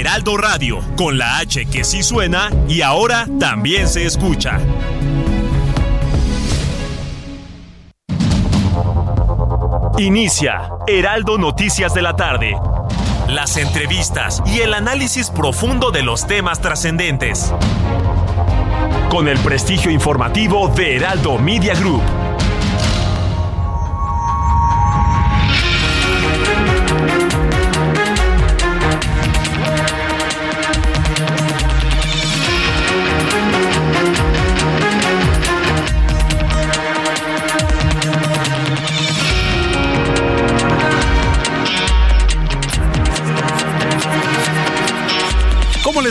Heraldo Radio, con la H que sí suena y ahora también se escucha. Inicia Heraldo Noticias de la tarde. Las entrevistas y el análisis profundo de los temas trascendentes. Con el prestigio informativo de Heraldo Media Group.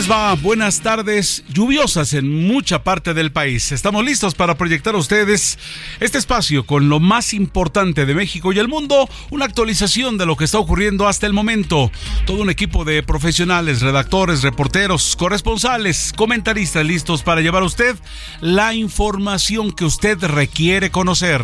Les va? Buenas tardes, lluviosas en mucha parte del país. Estamos listos para proyectar a ustedes este espacio con lo más importante de México y el mundo, una actualización de lo que está ocurriendo hasta el momento. Todo un equipo de profesionales, redactores, reporteros, corresponsales, comentaristas listos para llevar a usted la información que usted requiere conocer.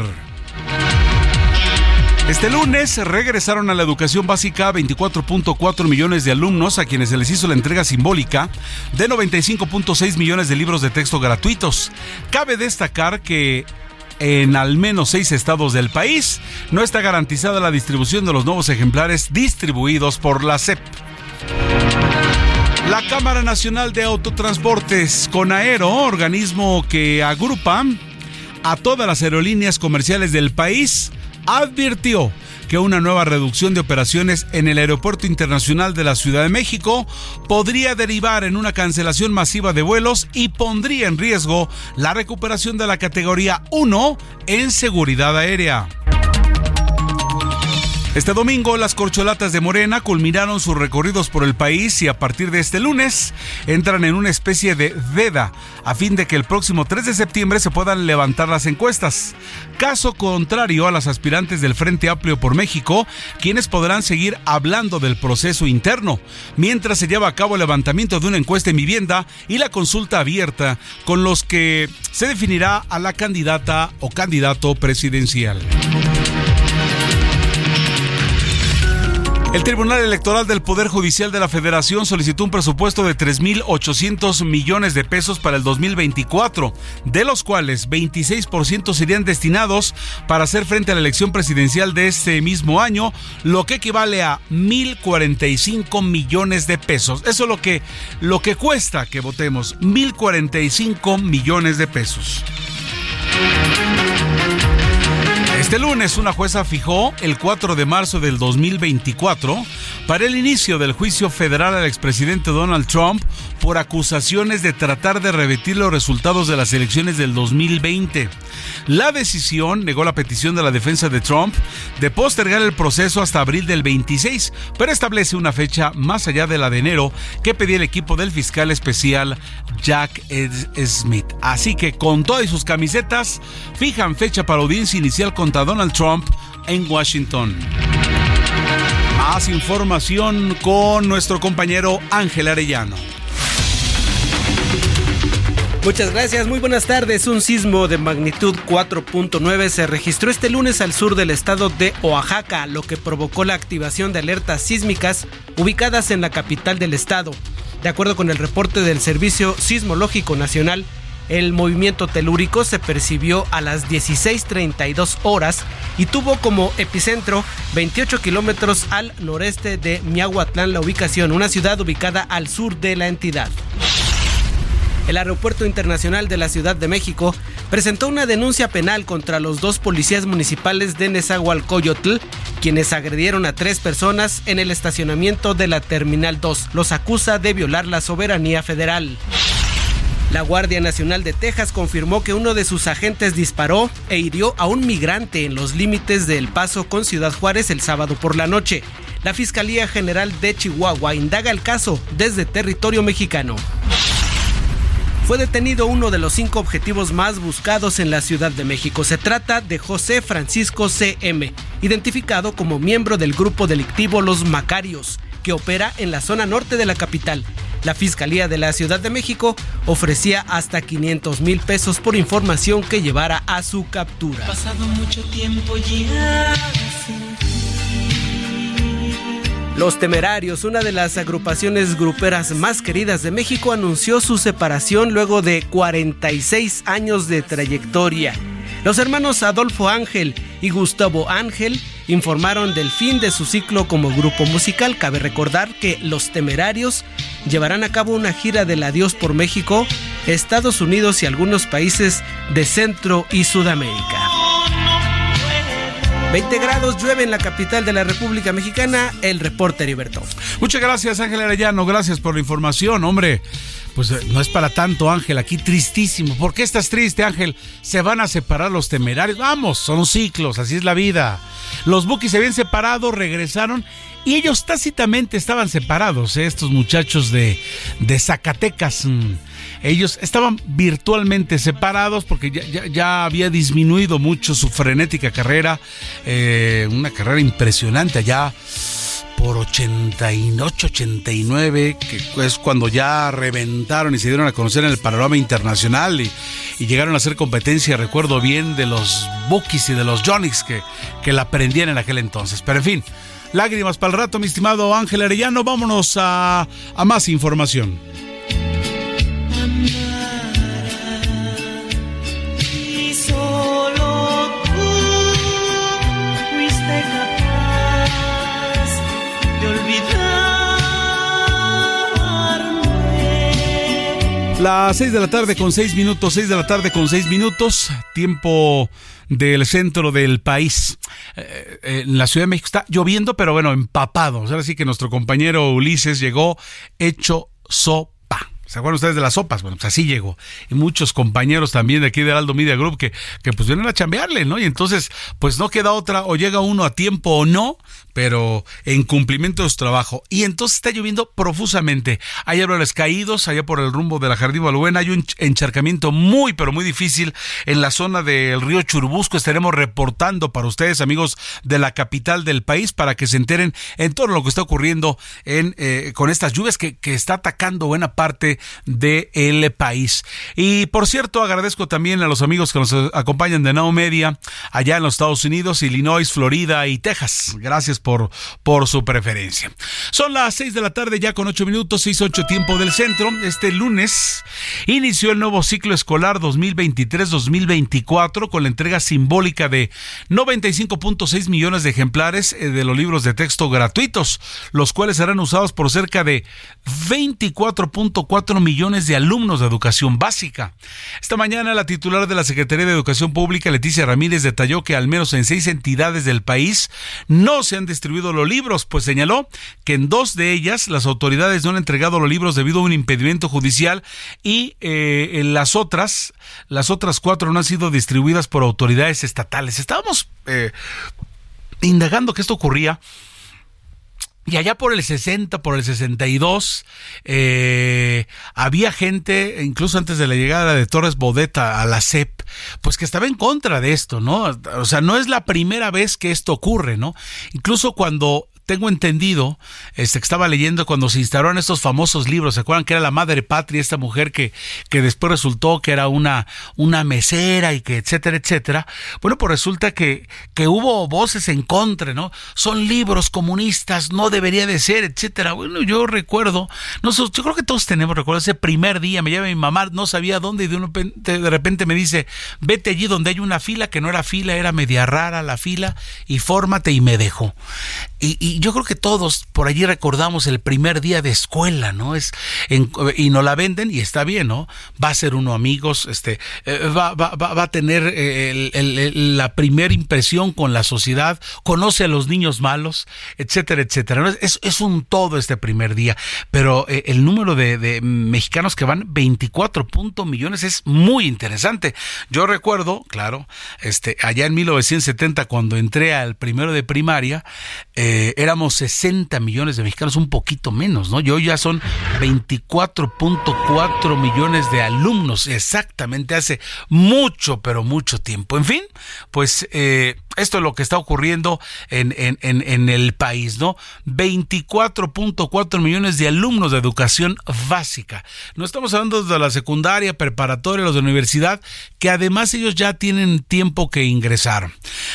Este lunes regresaron a la educación básica 24.4 millones de alumnos a quienes se les hizo la entrega simbólica de 95.6 millones de libros de texto gratuitos. Cabe destacar que en al menos seis estados del país no está garantizada la distribución de los nuevos ejemplares distribuidos por la SEP. La Cámara Nacional de Autotransportes, CONAERO, organismo que agrupa a todas las aerolíneas comerciales del país, advirtió que una nueva reducción de operaciones en el Aeropuerto Internacional de la Ciudad de México podría derivar en una cancelación masiva de vuelos y pondría en riesgo la recuperación de la categoría 1 en seguridad aérea. Este domingo las corcholatas de Morena culminaron sus recorridos por el país y a partir de este lunes entran en una especie de veda a fin de que el próximo 3 de septiembre se puedan levantar las encuestas. Caso contrario a las aspirantes del Frente Amplio por México, quienes podrán seguir hablando del proceso interno, mientras se lleva a cabo el levantamiento de una encuesta en vivienda y la consulta abierta con los que se definirá a la candidata o candidato presidencial. El Tribunal Electoral del Poder Judicial de la Federación solicitó un presupuesto de 3.800 millones de pesos para el 2024, de los cuales 26% serían destinados para hacer frente a la elección presidencial de este mismo año, lo que equivale a 1.045 millones de pesos. Eso es lo que, lo que cuesta que votemos, 1.045 millones de pesos. Este lunes una jueza fijó el 4 de marzo del 2024 para el inicio del juicio federal al expresidente Donald Trump por acusaciones de tratar de revertir los resultados de las elecciones del 2020. La decisión negó la petición de la defensa de Trump de postergar el proceso hasta abril del 26, pero establece una fecha más allá de la de enero que pedía el equipo del fiscal especial Jack Smith. Así que con todas sus camisetas fijan fecha para audiencia inicial contra Donald Trump en Washington. Más información con nuestro compañero Ángel Arellano. Muchas gracias, muy buenas tardes. Un sismo de magnitud 4.9 se registró este lunes al sur del estado de Oaxaca, lo que provocó la activación de alertas sísmicas ubicadas en la capital del estado. De acuerdo con el reporte del Servicio Sismológico Nacional, el movimiento telúrico se percibió a las 16.32 horas y tuvo como epicentro 28 kilómetros al noreste de Miahuatlán, la ubicación, una ciudad ubicada al sur de la entidad. El Aeropuerto Internacional de la Ciudad de México presentó una denuncia penal contra los dos policías municipales de Nezahualcóyotl, quienes agredieron a tres personas en el estacionamiento de la Terminal 2. Los acusa de violar la soberanía federal. La Guardia Nacional de Texas confirmó que uno de sus agentes disparó e hirió a un migrante en los límites del Paso con Ciudad Juárez el sábado por la noche. La Fiscalía General de Chihuahua indaga el caso desde territorio mexicano fue detenido uno de los cinco objetivos más buscados en la Ciudad de México. Se trata de José Francisco CM, identificado como miembro del grupo delictivo Los Macarios, que opera en la zona norte de la capital. La Fiscalía de la Ciudad de México ofrecía hasta 500 mil pesos por información que llevara a su captura. Pasado mucho tiempo ya los Temerarios, una de las agrupaciones gruperas más queridas de México, anunció su separación luego de 46 años de trayectoria. Los hermanos Adolfo Ángel y Gustavo Ángel informaron del fin de su ciclo como grupo musical. Cabe recordar que los Temerarios llevarán a cabo una gira del adiós por México, Estados Unidos y algunos países de Centro y Sudamérica. 20 grados, llueve en la capital de la República Mexicana, el reporte Heriberto. Muchas gracias, Ángel Arellano, gracias por la información, hombre. Pues eh, no es para tanto, Ángel, aquí tristísimo. ¿Por qué estás triste, Ángel? Se van a separar los temerarios. Vamos, son ciclos, así es la vida. Los Bukis se habían separado, regresaron y ellos tácitamente estaban separados, ¿eh? estos muchachos de, de Zacatecas. Mm. Ellos estaban virtualmente separados porque ya, había disminuido mucho su frenética carrera, eh, una carrera impresionante allá por 88, 89, que es cuando ya reventaron y se dieron a conocer en el panorama internacional y, llegaron a hacer competencia, recuerdo bien, de los Bookies y de los Jonix que, que la aprendían en aquel entonces. Pero en fin, lágrimas para el rato, mi estimado Ángel Arellano, vámonos a más información. Las 6 de la tarde con 6 minutos, 6 de la tarde con 6 minutos, tiempo del centro del país. Eh, eh, en la Ciudad de México está lloviendo, pero bueno, empapado. Ahora sí que nuestro compañero Ulises llegó hecho sopa ¿Se acuerdan ustedes de las sopas? Bueno, pues así llegó. Y muchos compañeros también de aquí de Aldo Media Group que, que pues vienen a chambearle, ¿no? Y entonces, pues no queda otra, o llega uno a tiempo o no, pero en cumplimiento de su trabajo. Y entonces está lloviendo profusamente. Hay árboles caídos allá por el rumbo de la Jardín Balbuena. Hay un encharcamiento muy, pero muy difícil en la zona del río Churubusco. Estaremos reportando para ustedes, amigos de la capital del país, para que se enteren en todo lo que está ocurriendo en, eh, con estas lluvias que, que está atacando buena parte del país. Y por cierto, agradezco también a los amigos que nos acompañan de Now Media allá en los Estados Unidos, Illinois, Florida y Texas. Gracias por, su preferencia. Son las 6 de la tarde ya con 8 minutos, 6, 8 tiempo del centro. Este lunes inició el nuevo ciclo escolar 2023-2024 con la entrega simbólica de 95.6 millones de ejemplares eh, de los libros de texto gratuitos, los cuales serán usados por cerca de 24.4 millones de alumnos de educación básica. Esta mañana la titular de la Secretaría de Educación Pública, Leticia Ramírez, detalló que al menos en seis entidades del país no se han distribuido los libros, pues señaló que en dos de ellas las autoridades no han entregado los libros debido a un impedimento judicial y eh, en las otras, las otras cuatro no han sido distribuidas por autoridades estatales. Estábamos eh, indagando que esto ocurría y allá por el 60, por el 62, eh, había gente, incluso antes de la llegada de Torres Bodeta a la CEP, pues que estaba en contra de esto, ¿no? O sea, no es la primera vez que esto ocurre, ¿no? Incluso cuando tengo entendido, este, que estaba leyendo cuando se instalaron estos famosos libros, ¿se acuerdan que era la madre patria, esta mujer que, que después resultó que era una, una mesera y que etcétera, etcétera? Bueno, pues resulta que, que hubo voces en contra, ¿no? Son libros comunistas, no debería de ser, etcétera. Bueno, yo recuerdo, no, yo creo que todos tenemos, recuerdo ese primer día, me lleva mi mamá, no sabía dónde y de, de repente me dice, vete allí donde hay una fila, que no era fila, era media rara la fila, y fórmate y me dejó. Y, yo creo que todos por allí recordamos el primer día de escuela, ¿no? Es y no la venden y está bien, ¿no? Va a ser uno amigos, este, eh, va, va, va, a tener eh, la primera impresión con la sociedad, conoce a los niños malos, etcétera, etcétera. Es, es un todo este primer día, pero eh, el número de, de, mexicanos que van 24 millones es muy interesante. Yo recuerdo, claro, este, allá en 1970 cuando entré al primero de primaria, eh, éramos 60 millones de mexicanos, un poquito menos, ¿no? Yo ya son 24.4 millones de alumnos, exactamente, hace mucho, pero mucho tiempo. En fin, pues eh, esto es lo que está ocurriendo en, en, en, el país, ¿no? 24.4 millones de alumnos de educación básica. No estamos hablando de la secundaria, preparatoria, los de universidad, que además ellos ya tienen tiempo que ingresar.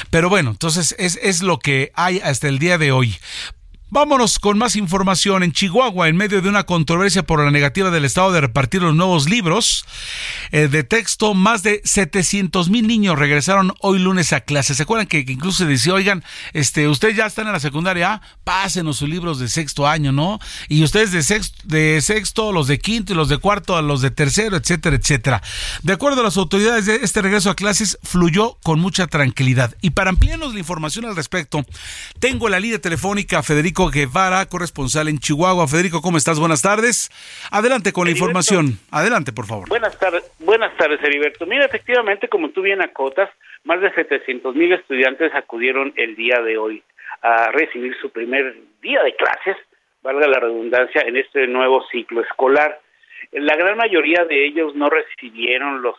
Pero bueno, entonces es, es lo que hay hasta el día de hoy. Vámonos con más información. En Chihuahua, en medio de una controversia por la negativa del Estado de repartir los nuevos libros eh, de texto, más de 700 mil niños regresaron hoy lunes a clase. ¿Se acuerdan que, incluso se decía, oigan, este, ustedes ya están en la secundaria, pásenos sus libros de sexto año, ¿no? Y ustedes de sexto, de sexto, los de quinto y los de cuarto, a los de tercero, etcétera, etcétera. De acuerdo a las autoridades, este regreso a clases fluyó con mucha tranquilidad. Y para ampliarnos la información al respecto, tengo la línea telefónica Federico Guevara, corresponsal en Chihuahua. Federico, ¿cómo estás? Buenas tardes. Adelante con la información. Adelante, por favor. Buenas tardes, buenas tardes, Heriberto. Mira, efectivamente, como tú bien acotas, más de 700 mil estudiantes acudieron el día de hoy a recibir su primer día de clases, valga la redundancia, en este nuevo ciclo escolar. La gran mayoría de ellos no recibieron los,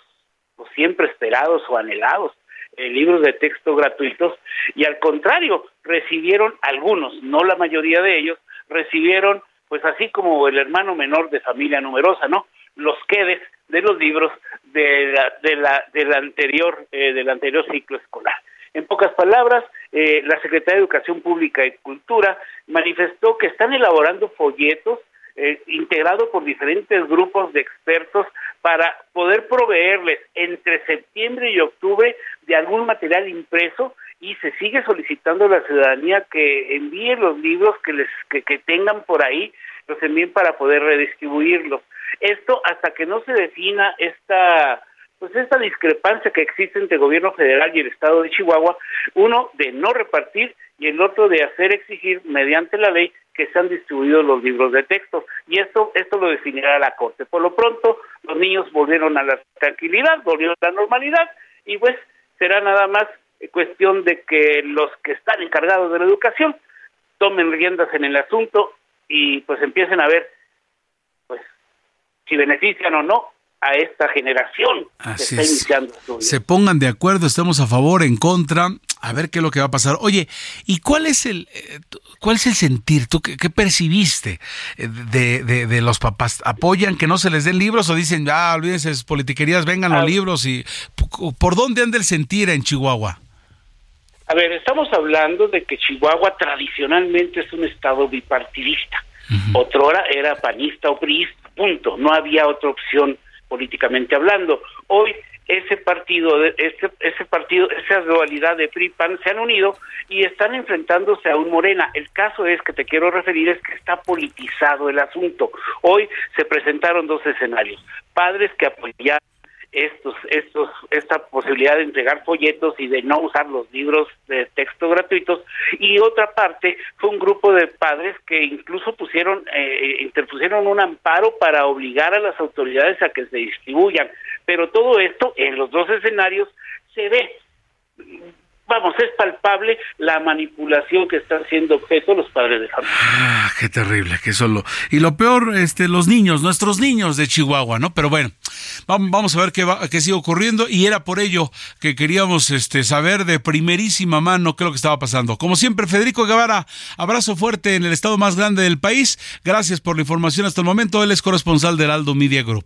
los siempre esperados o anhelados eh, libros de texto gratuitos y al contrario, recibieron algunos, no la mayoría de ellos, recibieron, pues así como el hermano menor de familia numerosa, ¿no? Los quedes de los libros de la, de la, del anterior, eh, del anterior ciclo escolar. En pocas palabras, eh, la Secretaría de Educación Pública y Cultura manifestó que están elaborando folletos eh, integrado por diferentes grupos de expertos para poder proveerles entre septiembre y octubre de algún material impreso y se sigue solicitando a la ciudadanía que envíe los libros que les que, tengan por ahí los envíen para poder redistribuirlos. Esto hasta que no se defina esta pues esta discrepancia que existe entre el gobierno federal y el estado de Chihuahua uno de no repartir y el otro de hacer exigir mediante la ley que se han distribuido los libros de texto y esto esto lo definirá la corte. Por lo pronto los niños volvieron a la tranquilidad, volvieron a la normalidad y pues será nada más cuestión de que los que están encargados de la educación tomen riendas en el asunto y pues empiecen a ver pues si benefician o no a esta generación que está iniciando Se pongan de acuerdo, estemos a favor, en contra, a ver qué es lo que va a pasar. Oye, ¿y cuál es el, eh, cuál es el sentir? ¿Tú qué, percibiste eh, de, de, los papás? ¿Apoyan que no se les den libros o dicen, ah, olvídense esas politiquerías, vengan los libros? y ¿Por dónde anda el sentir en Chihuahua? A ver, estamos hablando de que Chihuahua tradicionalmente es un estado bipartidista. Otrora era panista o priista, punto. No había otra opción políticamente hablando. Hoy ese partido, ese, ese partido, esa dualidad de PRI PAN se han unido y están enfrentándose a un Morena. El caso es que te quiero referir es que está politizado el asunto. Hoy se presentaron dos escenarios: padres que apoyaron estos, estos, esta posibilidad de entregar folletos y de no usar los libros de texto gratuitos. Y otra parte fue un grupo de padres que incluso pusieron eh, interpusieron un amparo para obligar a las autoridades a que se distribuyan. Pero todo esto en los dos escenarios se ve vamos, es palpable la manipulación que están siendo objeto los padres de familia. Ah, qué terrible, que solo. Y lo peor, este, los niños, nuestros niños de Chihuahua, ¿no? Pero bueno, vamos a ver qué, va, qué sigue ocurriendo y era por ello que queríamos este, saber de primerísima mano qué es lo que estaba pasando. Como siempre, Federico Guevara, abrazo fuerte en el estado más grande del país. Gracias por la información hasta el momento. Él es corresponsal del Aldo Media Group.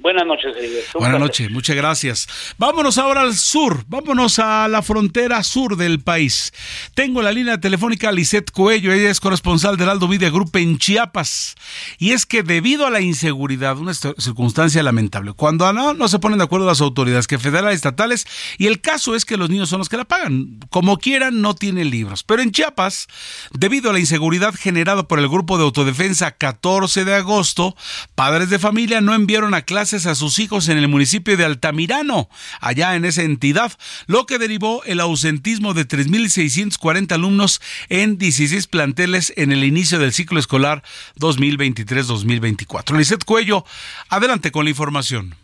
Buenas noches, Heriberto. Buenas noches, muchas gracias. Vámonos ahora al sur, vámonos a la frontera sur del país. Tengo la línea telefónica Lisette Coello, ella es corresponsal del Aldo Media Group en Chiapas. Y es que debido a la inseguridad, una circunstancia lamentable, cuando no, no se ponen de acuerdo las autoridades, que federales, estatales, y el caso es que los niños son los que la pagan. Como quieran, no tienen libros. Pero en Chiapas, debido a la inseguridad generada por el grupo de autodefensa 14 de agosto, padres de familia no enviaron a a sus hijos en el municipio de Altamirano, allá en esa entidad, lo que derivó el ausentismo de 3.640 alumnos en 16 planteles en el inicio del ciclo escolar 2023-2024. Lizeth Cuello, adelante con la información.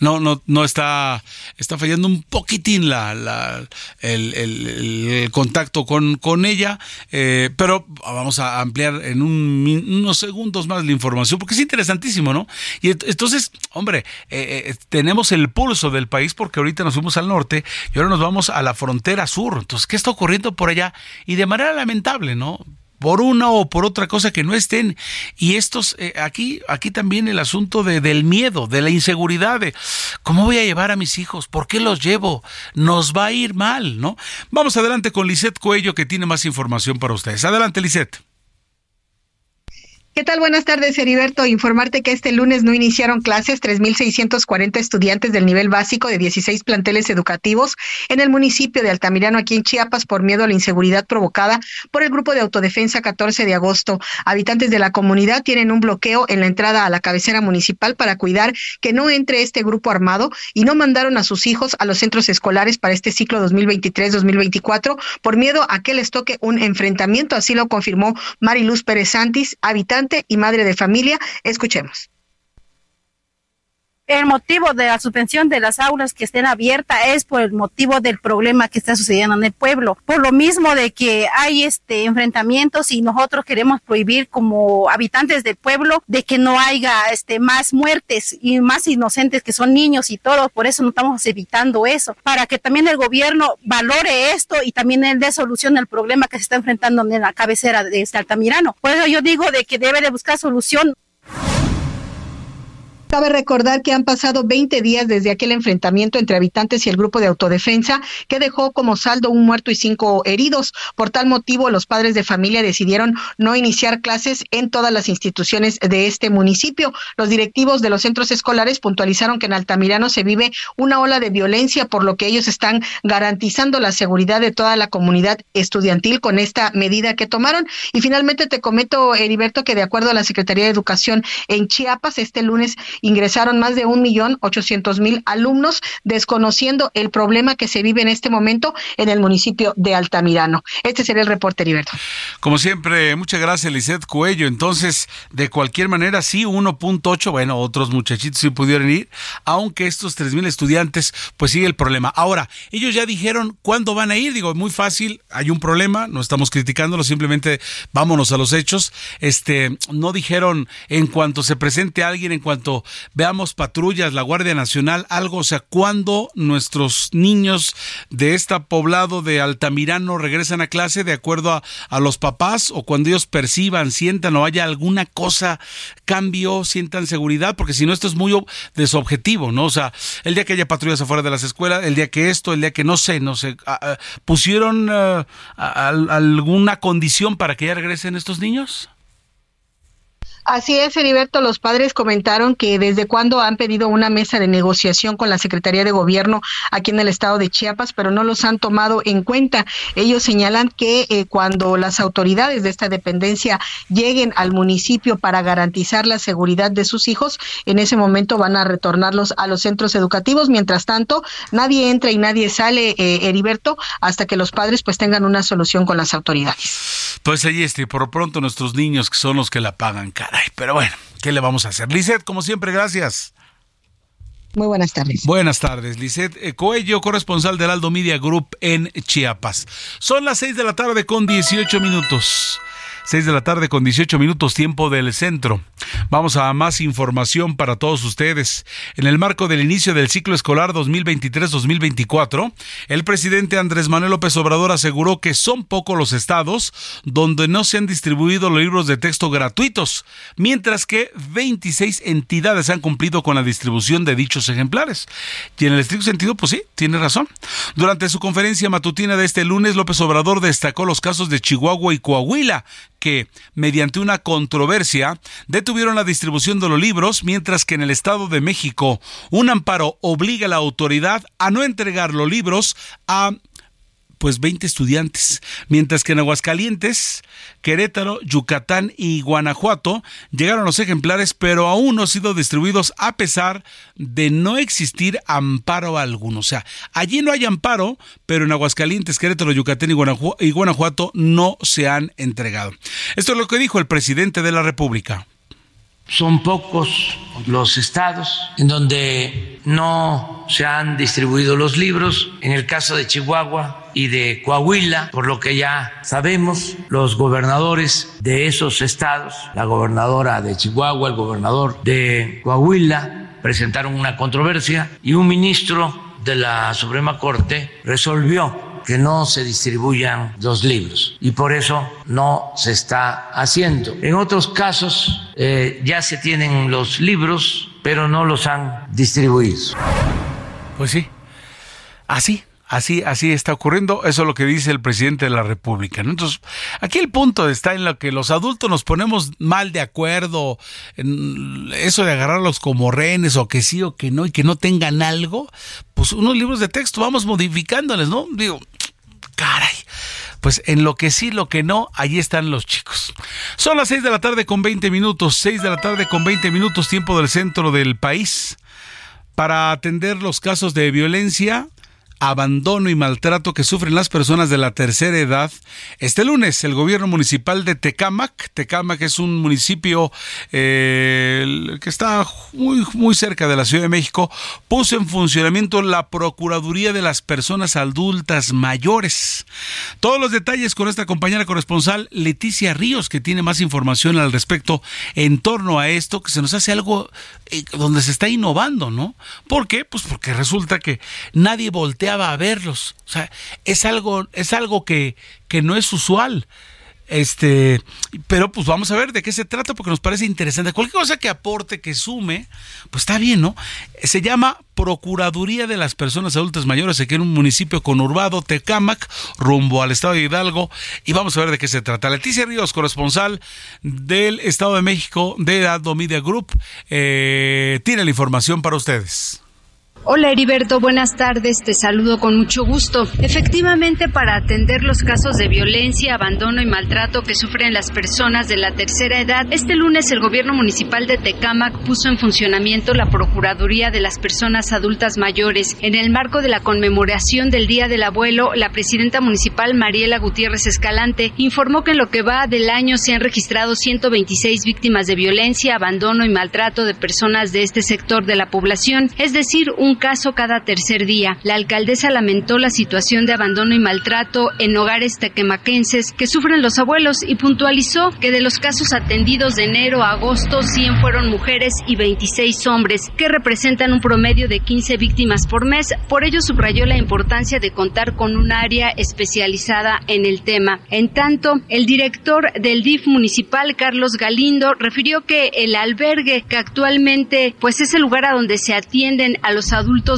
No, no, no está, está fallando un poquitín la, la el, contacto con, con ella, eh, pero vamos a ampliar en unos segundos más la información, porque es interesantísimo, ¿no? Y entonces, hombre, eh, eh, tenemos el pulso del país porque ahorita nos fuimos al norte y ahora nos vamos a la frontera sur. Entonces, ¿qué está ocurriendo por allá? Y de manera lamentable, ¿no? Por una o por otra cosa que no estén. Y estos, eh, aquí, aquí también el asunto de, del miedo, de la inseguridad, de cómo voy a llevar a mis hijos, por qué los llevo, nos va a ir mal, ¿no? Vamos adelante con Lisette Cuello que tiene más información para ustedes. Adelante, Lisette. ¿Qué tal? Buenas tardes, Heriberto. Informarte que este lunes no iniciaron clases 3.640 estudiantes del nivel básico de 16 planteles educativos en el municipio de Altamirano, aquí en Chiapas, por miedo a la inseguridad provocada por el grupo de autodefensa 14 de agosto. Habitantes de la comunidad tienen un bloqueo en la entrada a la cabecera municipal para cuidar que no entre este grupo armado y no mandaron a sus hijos a los centros escolares para este ciclo 2023-2024 por miedo a que les toque un enfrentamiento. Así lo confirmó Mariluz Pérez Santis, habitante y madre de familia. Escuchemos. El motivo de la suspensión de las aulas que estén abiertas es por el motivo del problema que está sucediendo en el pueblo. Por lo mismo de que hay este enfrentamientos y nosotros queremos prohibir como habitantes del pueblo de que no haya este más muertes y más inocentes que son niños y todo. Por eso no estamos evitando eso. Para que también el gobierno valore esto y también él dé solución al problema que se está enfrentando en la cabecera de este Altamirano. Por eso yo digo de que debe de buscar solución. Cabe recordar que han pasado 20 días desde aquel enfrentamiento entre habitantes y el grupo de autodefensa que dejó como saldo un muerto y cinco heridos. Por tal motivo, los padres de familia decidieron no iniciar clases en todas las instituciones de este municipio. Los directivos de los centros escolares puntualizaron que en Altamirano se vive una ola de violencia, por lo que ellos están garantizando la seguridad de toda la comunidad estudiantil con esta medida que tomaron. Y finalmente te comento, Heriberto, que de acuerdo a la Secretaría de Educación en Chiapas, este lunes ingresaron más de un millón ochocientos mil alumnos, desconociendo el problema que se vive en este momento en el municipio de Altamirano. Este sería el reporte, Heriberto. Como siempre, muchas gracias, Lizeth Cuello. Entonces, de cualquier manera, sí, 1.8, bueno, otros muchachitos sí pudieron ir, aunque estos tres mil estudiantes, pues sigue el problema. Ahora, ellos ya dijeron cuándo van a ir. Digo, muy fácil, hay un problema, no estamos criticándolo, simplemente vámonos a los hechos. Este, no dijeron en cuanto se presente alguien, en cuanto veamos patrullas, la Guardia Nacional, algo, o sea, cuando nuestros niños de este poblado de Altamirano regresan a clase de acuerdo a, a los papás o cuando ellos perciban, sientan o haya alguna cosa, cambio, sientan seguridad, porque si no esto es muy desobjetivo, ¿no? O sea, el día que haya patrullas afuera de las escuelas, el día que esto, el día que no sé, no sé, ¿pusieron eh, alguna condición para que ya regresen estos niños? Así es, Heriberto. Los padres comentaron que desde cuando han pedido una mesa de negociación con la Secretaría de Gobierno aquí en el estado de Chiapas, pero no los han tomado en cuenta. Ellos señalan que eh, cuando las autoridades de esta dependencia lleguen al municipio para garantizar la seguridad de sus hijos, en ese momento van a retornarlos a los centros educativos. Mientras tanto, nadie entra y nadie sale, eh, Heriberto, hasta que los padres pues tengan una solución con las autoridades. Pues ahí este, por pronto nuestros niños que son los que la pagan, cara pero bueno, ¿qué le vamos a hacer? Lizeth, como siempre, gracias. Muy buenas tardes. Buenas tardes, Lizeth eh, Coello, corresponsal del Aldo Media Group en Chiapas. Son las 6 de la tarde con 18 minutos. 6 de la tarde con 18 minutos tiempo del centro. Vamos a más información para todos ustedes. En el marco del inicio del ciclo escolar 2023-2024, el presidente Andrés Manuel López Obrador aseguró que son pocos los estados donde no se han distribuido los libros de texto gratuitos, mientras que 26 entidades han cumplido con la distribución de dichos ejemplares. Y en el estricto sentido, pues sí, tiene razón. Durante su conferencia matutina de este lunes, López Obrador destacó los casos de Chihuahua y Coahuila, que, mediante una controversia, detuvieron la distribución de los libros, mientras que en el Estado de México un amparo obliga a la autoridad a no entregar los libros a pues 20 estudiantes, mientras que en Aguascalientes, Querétaro, Yucatán y Guanajuato llegaron los ejemplares, pero aún no han sido distribuidos a pesar de no existir amparo alguno. O sea, allí no hay amparo, pero en Aguascalientes, Querétaro, Yucatán y Guanajuato no se han entregado. Esto es lo que dijo el presidente de la República. Son pocos los estados en donde no se han distribuido los libros. En el caso de Chihuahua y de Coahuila, por lo que ya sabemos, los gobernadores de esos estados, la gobernadora de Chihuahua, el gobernador de Coahuila, presentaron una controversia y un ministro de la Suprema Corte resolvió que no se distribuyan los libros y por eso no se está haciendo. En otros casos eh, ya se tienen los libros, pero no los han distribuido. Pues sí, así, Así, así está ocurriendo. Eso es lo que dice el presidente de la República. Entonces, aquí el punto está en lo que los adultos nos ponemos mal de acuerdo en eso de agarrarlos como rehenes o que sí o que no y que no tengan algo. Pues unos libros de texto vamos modificándoles, ¿no? Digo, caray. Pues en lo que sí, lo que no, allí están los chicos. Son las 6 de la tarde con 20 minutos, 6 de la tarde con 20 minutos, tiempo del centro del país. Para atender los casos de violencia, abandono y maltrato que sufren las personas de la tercera edad. Este lunes, el gobierno municipal de Tecámac, Tecámac es un municipio eh, que está muy, muy cerca de la Ciudad de México, puso en funcionamiento la Procuraduría de las Personas Adultas Mayores. Todos los detalles con esta compañera corresponsal Leticia Ríos, que tiene más información al respecto en torno a esto, que se nos hace algo eh, donde se está innovando, ¿no? ¿Por qué? Pues porque resulta que nadie voltea a verlos. O sea, es algo, es algo que, que no es usual. Este, pero pues vamos a ver de qué se trata porque nos parece interesante. Cualquier cosa que aporte, que sume, pues está bien, ¿no? Se llama Procuraduría de las Personas Adultas Mayores, aquí en un municipio conurbado, Tecámac, rumbo al estado de Hidalgo, y vamos a ver de qué se trata. Leticia Ríos, corresponsal del Estado de México de Addo Media Group, eh, tiene la información para ustedes. Hola Heriberto, buenas tardes, te saludo con mucho gusto. Efectivamente, para atender los casos de violencia, abandono y maltrato que sufren las personas de la tercera edad, este lunes el gobierno municipal de Tecámac puso en funcionamiento la Procuraduría de las Personas Adultas Mayores. En el marco de la conmemoración del Día del Abuelo, la presidenta municipal Mariela Gutiérrez Escalante informó que en lo que va del año se han registrado 126 víctimas de violencia, abandono y maltrato de personas de este sector de la población, es decir, un un caso cada tercer día. La alcaldesa lamentó la situación de abandono y maltrato en hogares tequemaquenses que sufren los abuelos y puntualizó que de los casos atendidos de enero a agosto 100 fueron mujeres y 26 hombres, que representan un promedio de 15 víctimas por mes. Por ello subrayó la importancia de contar con un área especializada en el tema. En tanto, el director del DIF municipal, Carlos Galindo, refirió que el albergue que actualmente pues es el lugar a donde se atienden a los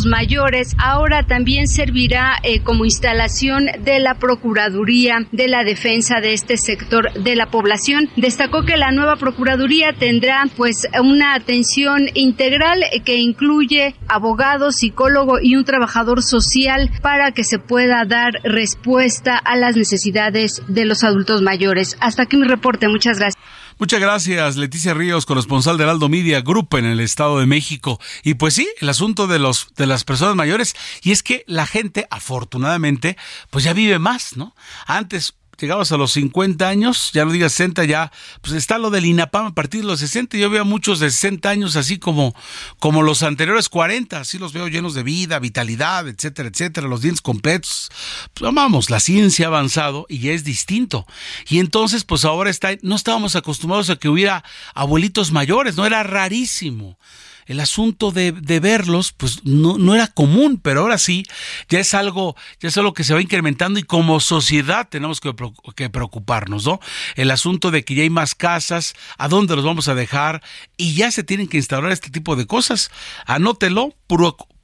mayores, ahora también servirá eh, como instalación de la Procuraduría de la Defensa de este sector de la población. Destacó que la nueva Procuraduría tendrá pues una atención integral que incluye abogado, psicólogo y un trabajador social para que se pueda dar respuesta a las necesidades de los adultos mayores. Hasta aquí mi reporte. Muchas gracias. Muchas gracias, Leticia Ríos, corresponsal del Aldo Media Group en el Estado de México. Y pues sí, el asunto de los de las personas mayores y es que la gente afortunadamente pues ya vive más, ¿no? Antes llegados a los 50 años, ya no digas 60, ya, pues está lo del INAPAM a partir de los 60. Yo veo a muchos de 60 años así como, como los anteriores 40, así los veo llenos de vida, vitalidad, etcétera, etcétera, los dientes completos. Pues, vamos, la ciencia ha avanzado y ya es distinto. Y entonces, pues ahora está, no estábamos acostumbrados a que hubiera abuelitos mayores, no era rarísimo el asunto de, verlos, pues no, no, era común, pero ahora sí, ya es algo, ya es algo que se va incrementando y como sociedad tenemos que, que, preocuparnos, ¿no? El asunto de que ya hay más casas, a dónde los vamos a dejar, y ya se tienen que instaurar este tipo de cosas. Anótelo,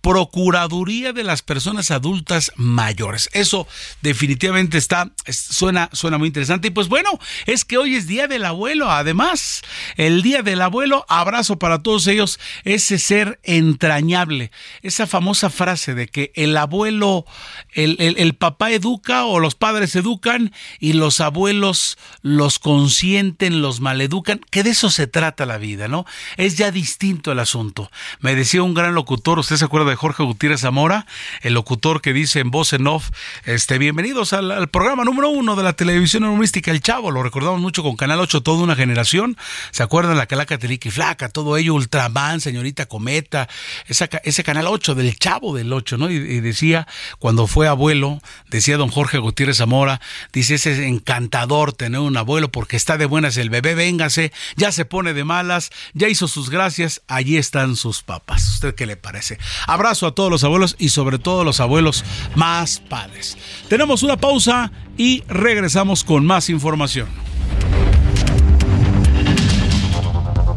Procuraduría de las Personas Adultas Mayores. Eso definitivamente está, suena, suena muy interesante. Y pues bueno, es que hoy es Día del Abuelo. Además, el Día del Abuelo, abrazo para todos ellos, ese ser entrañable. Esa famosa frase de que el abuelo, el, el papá educa o los padres educan y los abuelos los consienten, los maleducan, que de eso se trata la vida, ¿no? Es ya distinto el asunto. Me decía un gran locutor, ¿usted se acuerda? de Jorge Gutiérrez Zamora, el locutor que dice en voz en off, este, bienvenidos al, programa número uno de la televisión humorística El Chavo, lo recordamos mucho con Canal 8, toda una generación, ¿se acuerdan? La Calaca Teliqui Flaca, todo ello, Ultraman, Señorita Cometa, ese Canal 8 del Chavo del 8, ¿no? Y, decía, cuando fue abuelo, decía don Jorge Gutiérrez Zamora, dice, ese encantador tener un abuelo porque está de buenas el bebé, véngase, ya se pone de malas, ya hizo sus gracias, allí están sus papas. ¿Usted qué le parece? Abrazo a todos los abuelos y sobre todo los abuelos más padres. Tenemos una pausa y regresamos con más información.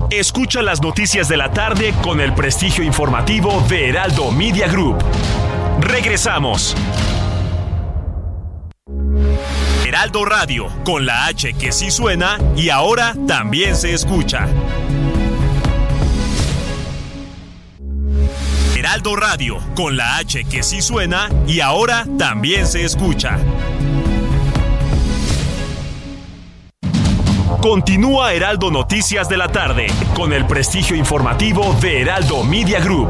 Escucha las noticias de la tarde con el prestigio informativo de Heraldo Media Group. Regresamos. Heraldo Radio, con la H que sí suena y ahora también se escucha. Heraldo Radio, con la H que sí suena y ahora también se escucha. Continúa Heraldo Noticias de la tarde, con el prestigio informativo de Heraldo Media Group.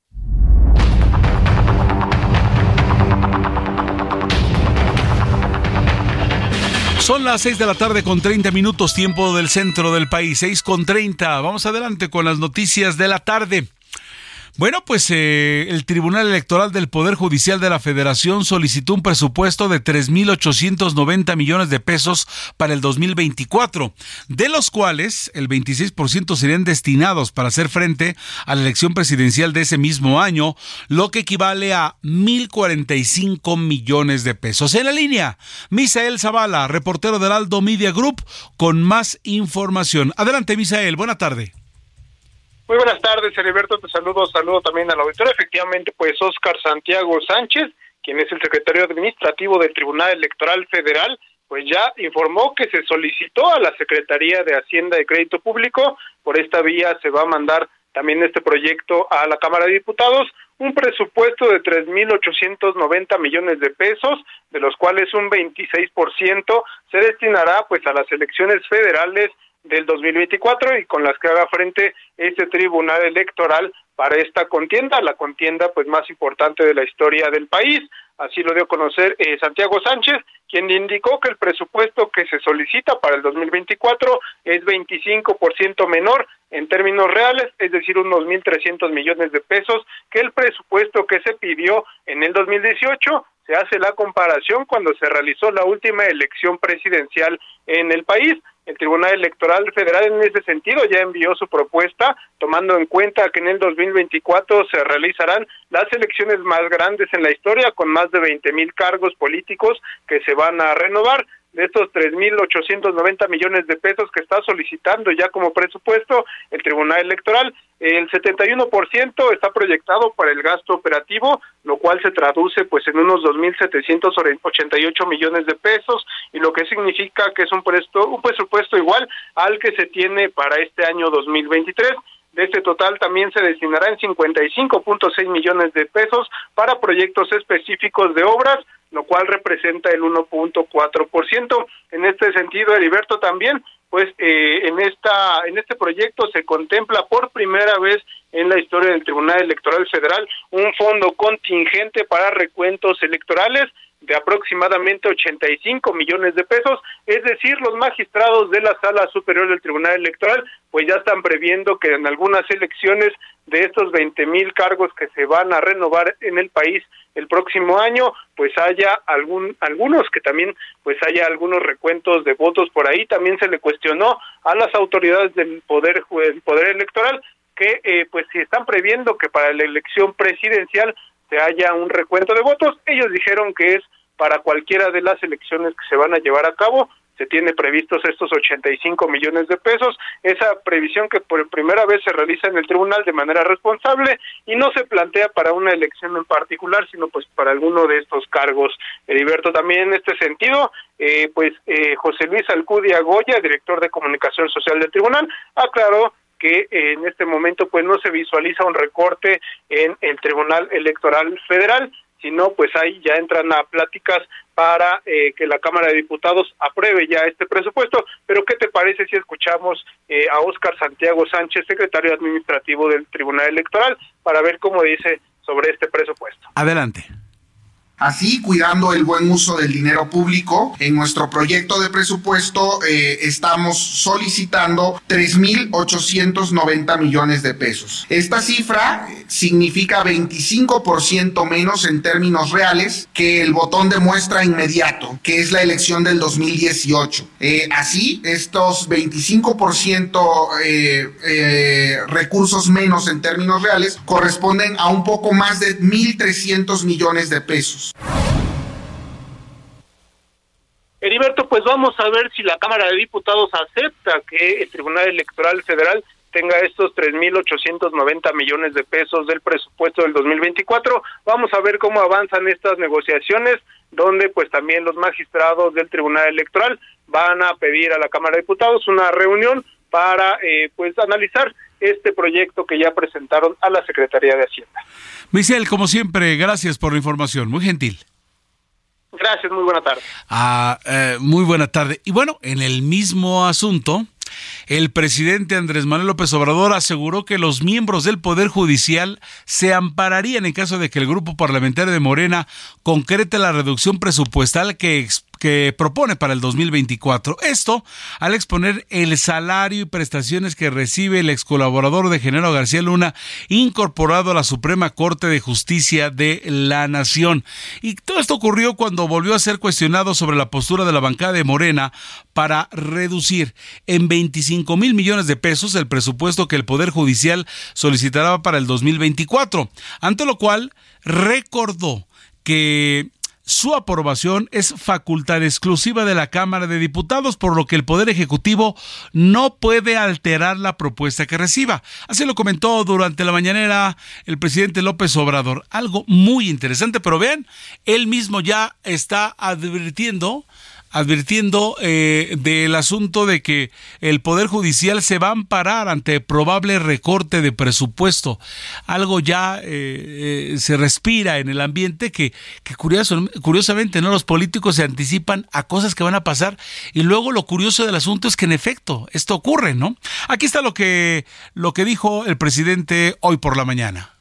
Son las 6 de la tarde con 30 minutos tiempo del centro del país, 6 con 30. Vamos adelante con las noticias de la tarde. Bueno, pues eh, el Tribunal Electoral del Poder Judicial de la Federación solicitó un presupuesto de 3.890 millones de pesos para el 2024, de los cuales el 26% serían destinados para hacer frente a la elección presidencial de ese mismo año, lo que equivale a 1.045 millones de pesos. En la línea, Misael Zavala, reportero del Aldo Media Group, con más información. Adelante, Misael, buena tarde. Muy buenas tardes, Heriberto, te saludo, saludo también a la auditoría. Efectivamente, pues Oscar Santiago Sánchez, quien es el secretario administrativo del Tribunal Electoral Federal, pues ya informó que se solicitó a la Secretaría de Hacienda y Crédito Público, por esta vía se va a mandar también este proyecto a la Cámara de Diputados, un presupuesto de 3.890 millones de pesos, de los cuales un 26% se destinará pues a las elecciones federales del 2024 y con las que haga frente este tribunal electoral para esta contienda, la contienda pues más importante de la historia del país. Así lo dio a conocer eh, Santiago Sánchez, quien indicó que el presupuesto que se solicita para el 2024 es 25% menor en términos reales, es decir, unos 1.300 millones de pesos, que el presupuesto que se pidió en el 2018 se hace la comparación cuando se realizó la última elección presidencial en el país. El Tribunal Electoral Federal en ese sentido ya envió su propuesta, tomando en cuenta que en el 2024 se realizarán las elecciones más grandes en la historia, con más de 20 mil cargos políticos que se van a renovar de estos 3.890 millones de pesos que está solicitando ya como presupuesto el Tribunal Electoral, el 71% está proyectado para el gasto operativo, lo cual se traduce pues en unos 2.788 millones de pesos y lo que significa que es un, presto, un presupuesto igual al que se tiene para este año 2023 De este total también se destinará en 55.6 millones de pesos para proyectos específicos de obras, lo cual representa el 1.4%. En este sentido, Heriberto también pues eh, en esta en este proyecto se contempla por primera vez en la historia del Tribunal Electoral Federal un fondo contingente para recuentos electorales de aproximadamente 85 millones de pesos, es decir, los magistrados de la Sala Superior del Tribunal Electoral pues ya están previendo que en algunas elecciones de estos 20 mil cargos que se van a renovar en el país el próximo año, pues haya algún, algunos que también, pues haya algunos recuentos de votos por ahí. También se le cuestionó a las autoridades del poder, del poder electoral que, eh, pues, si están previendo que para la elección presidencial se haya un recuento de votos, ellos dijeron que es para cualquiera de las elecciones que se van a llevar a cabo, se tiene previstos estos 85 millones de pesos, esa previsión que por primera vez se realiza en el tribunal de manera responsable y no se plantea para una elección en particular, sino pues para alguno de estos cargos. Heriberto, también en este sentido, eh, pues eh, José Luis Alcudia Goya, director de comunicación social del tribunal, aclaró que en este momento pues no se visualiza un recorte en el Tribunal Electoral Federal, sino pues ahí ya entran a pláticas para eh, que la Cámara de Diputados apruebe ya este presupuesto. Pero ¿qué te parece si escuchamos eh, a Óscar Santiago Sánchez, secretario administrativo del Tribunal Electoral, para ver cómo dice sobre este presupuesto? Adelante. Así, cuidando el buen uso del dinero público, en nuestro proyecto de presupuesto eh, estamos solicitando 3.890 millones de pesos. Esta cifra significa 25% menos en términos reales que el botón de muestra inmediato, que es la elección del 2018. Eh, así, estos 25% eh, eh, recursos menos en términos reales corresponden a un poco más de 1.300 millones de pesos. Heriberto, pues vamos a ver si la Cámara de Diputados acepta que el Tribunal Electoral Federal tenga estos 3.890 millones de pesos del presupuesto del 2024. Vamos a ver cómo avanzan estas negociaciones, donde pues también los magistrados del Tribunal Electoral van a pedir a la Cámara de Diputados una reunión para eh, pues analizar este proyecto que ya presentaron a la Secretaría de Hacienda. Michelle, como siempre, gracias por la información, muy gentil. Gracias, muy buena tarde. Ah, eh, muy buena tarde. Y bueno, en el mismo asunto, el presidente Andrés Manuel López Obrador aseguró que los miembros del Poder Judicial se ampararían en caso de que el grupo parlamentario de Morena concrete la reducción presupuestal que propone para el 2024. Esto al exponer el salario y prestaciones que recibe el ex colaborador de Genero García Luna, incorporado a la Suprema Corte de Justicia de la Nación. Y todo esto ocurrió cuando volvió a ser cuestionado sobre la postura de la bancada de Morena para reducir en 25 mil millones de pesos el presupuesto que el Poder Judicial solicitará para el 2024. Ante lo cual recordó que su aprobación es facultad exclusiva de la Cámara de Diputados, por lo que el Poder Ejecutivo no puede alterar la propuesta que reciba. Así lo comentó durante la mañanera el presidente López Obrador. Algo muy interesante, pero vean, él mismo ya está advirtiendo advirtiendo eh, del asunto de que el Poder Judicial se va a amparar ante probable recorte de presupuesto. Algo ya eh, eh, se respira en el ambiente que, que curiosamente no los políticos se anticipan a cosas que van a pasar y luego lo curioso del asunto es que en efecto esto ocurre, ¿no? Aquí está lo que, lo que dijo el presidente hoy por la mañana.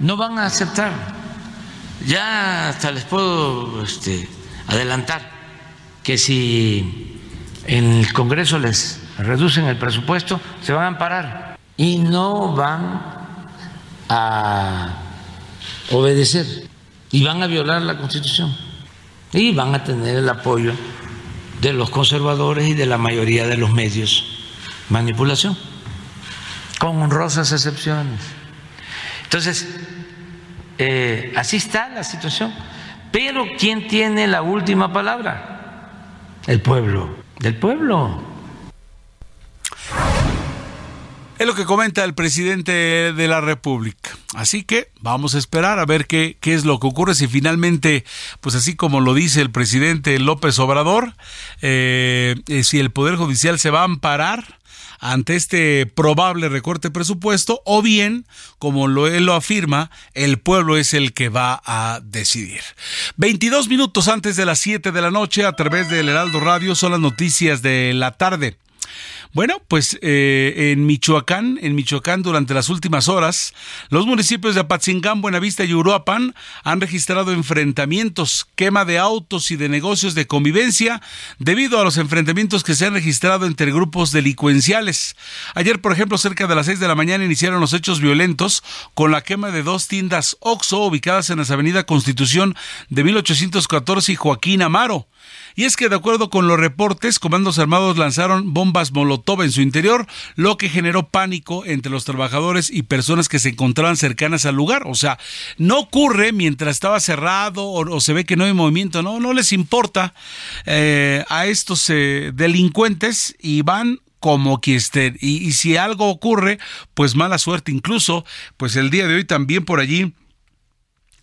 No van a aceptar. Ya hasta les puedo este, adelantar que si en el Congreso les reducen el presupuesto, se van a amparar y no van a obedecer y van a violar la Constitución y van a tener el apoyo de los conservadores y de la mayoría de los medios. Manipulación, con honrosas excepciones. Entonces, eh, así está la situación. Pero ¿quién tiene la última palabra? El pueblo, del pueblo. Es lo que comenta el presidente de la República. Así que vamos a esperar a ver qué, qué es lo que ocurre si finalmente, pues así como lo dice el presidente López Obrador, eh, eh, si el Poder Judicial se va a amparar ante este probable recorte presupuesto o bien, como lo, él lo afirma, el pueblo es el que va a decidir. 22 minutos antes de las 7 de la noche a través del Heraldo Radio son las noticias de la tarde. Bueno, pues eh, en Michoacán, en Michoacán durante las últimas horas, los municipios de Apatzingán, Buenavista y Uruapan han registrado enfrentamientos, quema de autos y de negocios de convivencia debido a los enfrentamientos que se han registrado entre grupos delincuenciales. Ayer, por ejemplo, cerca de las 6 de la mañana iniciaron los hechos violentos con la quema de dos tiendas OXO ubicadas en las Avenida Constitución de 1814 y Joaquín Amaro. Y es que de acuerdo con los reportes, comandos armados lanzaron bombas molotov en su interior, lo que generó pánico entre los trabajadores y personas que se encontraban cercanas al lugar. O sea, no ocurre mientras estaba cerrado o, se ve que no hay movimiento, no, no les importa eh, a estos eh, delincuentes y van como que estén. Y, y si algo ocurre, pues mala suerte. Incluso, pues el día de hoy también por allí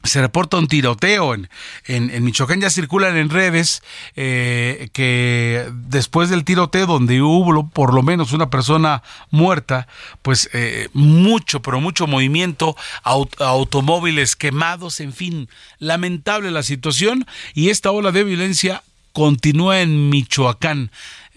se reporta un tiroteo en, en, Michoacán, ya circulan en redes eh, que después del tiroteo donde hubo por lo menos una persona muerta, pues eh, mucho, pero mucho movimiento, automóviles quemados, en fin, lamentable la situación. Y esta ola de violencia continúa en Michoacán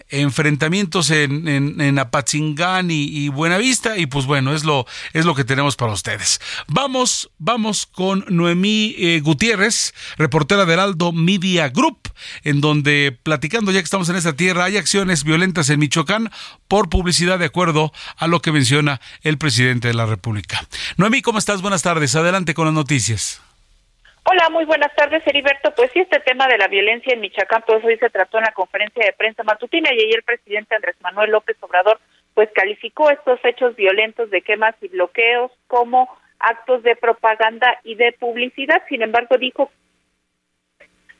enfrentamientos en, en, Apatzingán y, Buenavista y pues bueno, es lo, es lo que tenemos para ustedes. Vamos, vamos con Noemí eh, Gutiérrez, reportera de Heraldo Media Group, en donde platicando ya que estamos en esta tierra, hay acciones violentas en Michoacán por publicidad de acuerdo a lo que menciona el presidente de la República. Noemí, ¿cómo estás? Buenas tardes. Adelante con las noticias. Hola, muy buenas tardes, Heriberto. Pues sí, este tema de la violencia en Michoacán, pues hoy se trató en la conferencia de prensa matutina y ayer el presidente Andrés Manuel López Obrador pues calificó estos hechos violentos de quemas y bloqueos como actos de propaganda y de publicidad. Sin embargo, dijo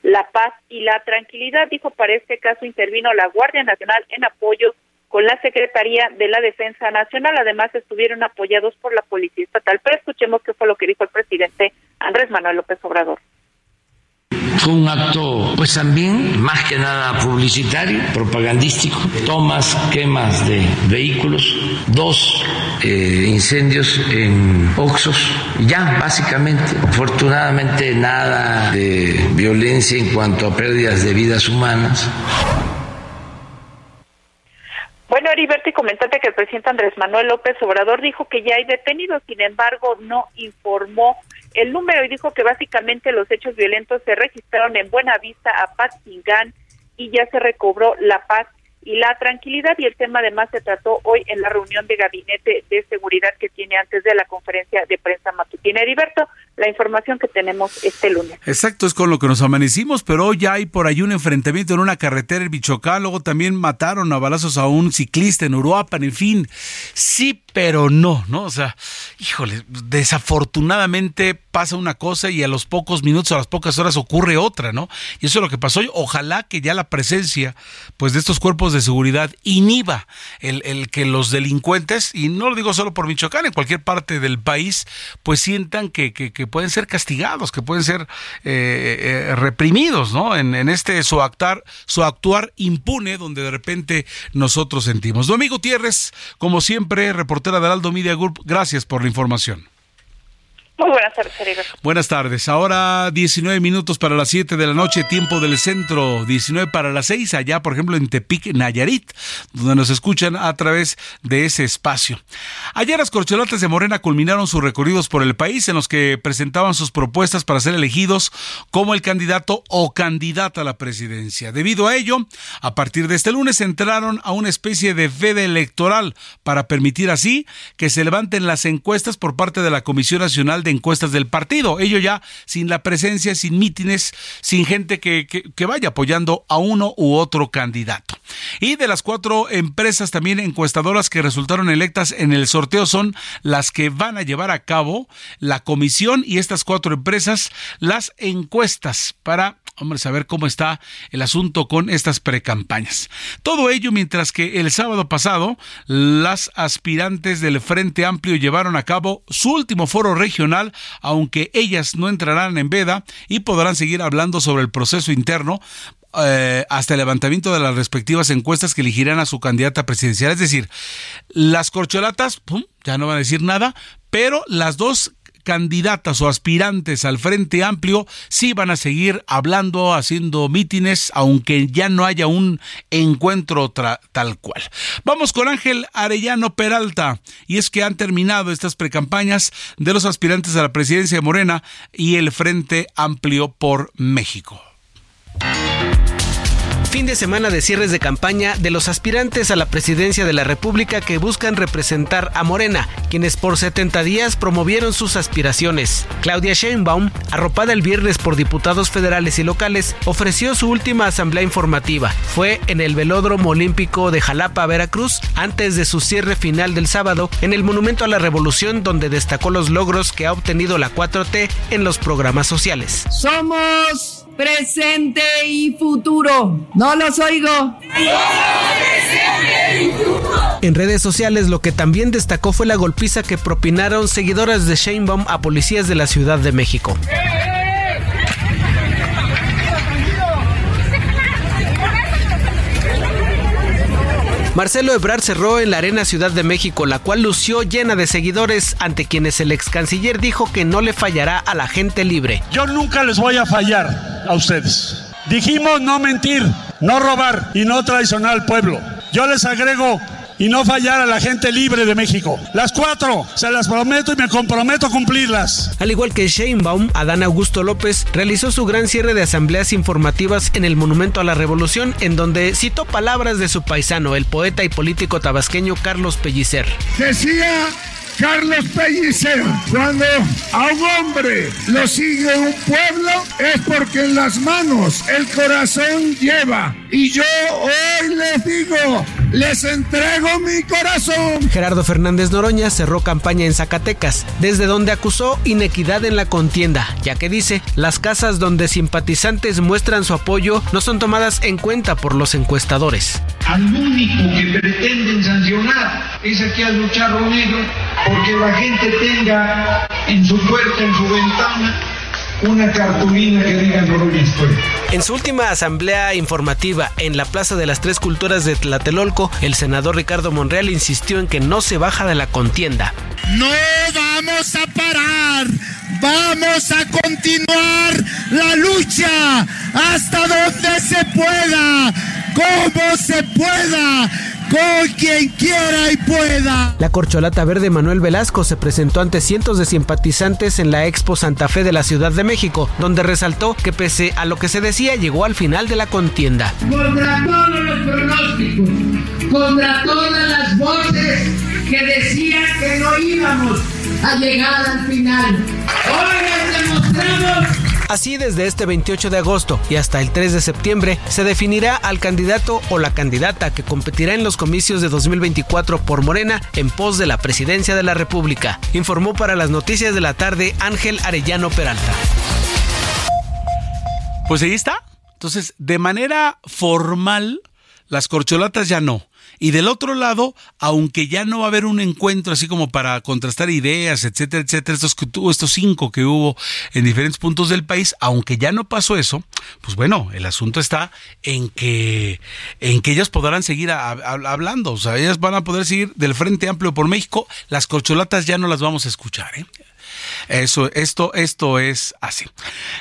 la paz y la tranquilidad. Dijo, para este caso intervino la Guardia Nacional en apoyo con la Secretaría de la Defensa Nacional. Además, estuvieron apoyados por la Policía Estatal. Pero escuchemos qué fue lo que dijo el presidente Andrés Manuel López Obrador. Fue un acto, pues también, más que nada publicitario, propagandístico, tomas, quemas de vehículos, dos eh, incendios en Oxos, ya básicamente, afortunadamente nada de violencia en cuanto a pérdidas de vidas humanas. Bueno, Heriberto, y comentarte que el presidente Andrés Manuel López Obrador dijo que ya hay detenidos, sin embargo, no informó el número y dijo que básicamente los hechos violentos se registraron en Buenavista, Apatzingán y ya se recobró la paz y la tranquilidad y el tema además se trató hoy en la reunión de gabinete de seguridad que tiene antes de la conferencia de prensa matutina. Heriberto, la información que tenemos este lunes. Exacto, es con lo que nos amanecimos, pero hoy ya hay por ahí un enfrentamiento en una carretera en Bichocá, luego también mataron a balazos a un ciclista en Uruapan, en fin, sí, pero no, ¿no? O sea, híjole, desafortunadamente pasa una cosa y a los pocos minutos, a las pocas horas ocurre otra, ¿no? Y eso es lo que pasó hoy. Ojalá que ya la presencia, pues, de estos cuerpos de seguridad inhiba el, el que los delincuentes, y no lo digo solo por Michoacán, en cualquier parte del país, pues sientan que, que, pueden ser castigados, que pueden ser eh, eh, reprimidos, ¿no? En, en este su actuar, su actuar impune, donde de repente nosotros sentimos. Domingo Gutiérrez, como siempre, reportera de Heraldo Media Group, gracias por la información. Muy buenas tardes, Buenas tardes. Ahora 19 minutos para las 7 de la noche, tiempo del centro, 19 para las 6, allá, por ejemplo, en Tepic, Nayarit, donde nos escuchan a través de ese espacio. Ayer las corcholatas de Morena culminaron sus recorridos por el país en los que presentaban sus propuestas para ser elegidos como el candidato o candidata a la presidencia. Debido a ello, a partir de este lunes entraron a una especie de veda electoral para permitir así que se levanten las encuestas por parte de la Comisión Nacional de encuestas del partido. Ello ya sin la presencia, sin mítines, sin gente que, que, vaya apoyando a uno u otro candidato. Y de las cuatro empresas también encuestadoras que resultaron electas en el sorteo son las que van a llevar a cabo la comisión y estas cuatro empresas las encuestas para hombre, saber cómo está el asunto con estas precampañas. Todo ello mientras que el sábado pasado las aspirantes del Frente Amplio llevaron a cabo su último foro regional, aunque ellas no entrarán en veda y podrán seguir hablando sobre el proceso interno eh, hasta el levantamiento de las respectivas encuestas que elegirán a su candidata presidencial. Es decir, las corcholatas ya no van a decir nada, pero las dos candidatas o aspirantes al Frente Amplio sí van a seguir hablando, haciendo mítines, aunque ya no haya un encuentro tal cual. Vamos con Ángel Arellano Peralta, y es que han terminado estas precampañas de los aspirantes a la presidencia de Morena y el Frente Amplio por México. Fin de semana de cierres de campaña de los aspirantes a la presidencia de la República que buscan representar a Morena, quienes por 70 días promovieron sus aspiraciones. Claudia Sheinbaum, arropada el viernes por diputados federales y locales, ofreció su última asamblea informativa. Fue en el Velódromo Olímpico de Jalapa, Veracruz, antes de su cierre final del sábado en el Monumento a la Revolución, donde destacó los logros que ha obtenido la 4T en los programas sociales. Somos presente y futuro. No los oigo. En redes sociales lo que también destacó fue la golpiza que propinaron seguidoras de Sheinbaum a policías de la Ciudad de México. Marcelo Ebrard cerró en la Arena Ciudad de México, la cual lució llena de seguidores, ante quienes el ex canciller dijo que no le fallará a la gente libre. Yo nunca les voy a fallar a ustedes. Dijimos no mentir, no robar y no traicionar al pueblo. Yo les agrego y no fallar a la gente libre de México. Las cuatro, se las prometo y me comprometo a cumplirlas. Al igual que Sheinbaum, Adán Augusto López realizó su gran cierre de asambleas informativas en el Monumento a la Revolución, en donde citó palabras de su paisano, el poeta y político tabasqueño Carlos Pellicer. Decía Carlos Pellicer, cuando a un hombre lo sigue un pueblo es porque en las manos el corazón lleva. Y yo hoy les digo, les entrego mi corazón. Gerardo Fernández Noroña cerró campaña en Zacatecas, desde donde acusó inequidad en la contienda, ya que dice, las casas donde simpatizantes muestran su apoyo no son tomadas en cuenta por los encuestadores. Al único que pretenden sancionar es aquí al lucharro negro porque la gente tenga en su puerta, en su ventana, una cartulina que diga En su última asamblea informativa en la Plaza de las Tres Culturas de Tlatelolco, el senador Ricardo Monreal insistió en que no se baja de la contienda. No vamos a parar, vamos a continuar la lucha hasta donde se pueda, como se pueda con quien quiera y pueda. La corcholata verde Manuel Velasco se presentó ante cientos de simpatizantes en la Expo Santa Fe de la Ciudad de México, donde resaltó que pese a lo que se decía llegó al final de la contienda. Contra todos los pronósticos, contra todas las voces que decían que no íbamos a llegar al final. Hoy les demostramos Así, desde este 28 de agosto y hasta el 3 de septiembre, se definirá al candidato o la candidata que competirá en los comicios de 2024 por Morena en pos de la presidencia de la República. Informó para las noticias de la tarde Ángel Arellano Peralta. Pues ahí está. Entonces, de manera formal, las corcholatas ya no. Y del otro lado, aunque ya no va a haber un encuentro así como para contrastar ideas, etcétera, etcétera, estos, estos cinco que hubo en diferentes puntos del país, aunque ya no pasó eso, pues bueno, el asunto está en que, en que ellas podrán seguir hablando, o sea, ellas van a poder seguir del Frente Amplio por México, las corcholatas ya no las vamos a escuchar, ¿eh? Eso, esto, esto es así.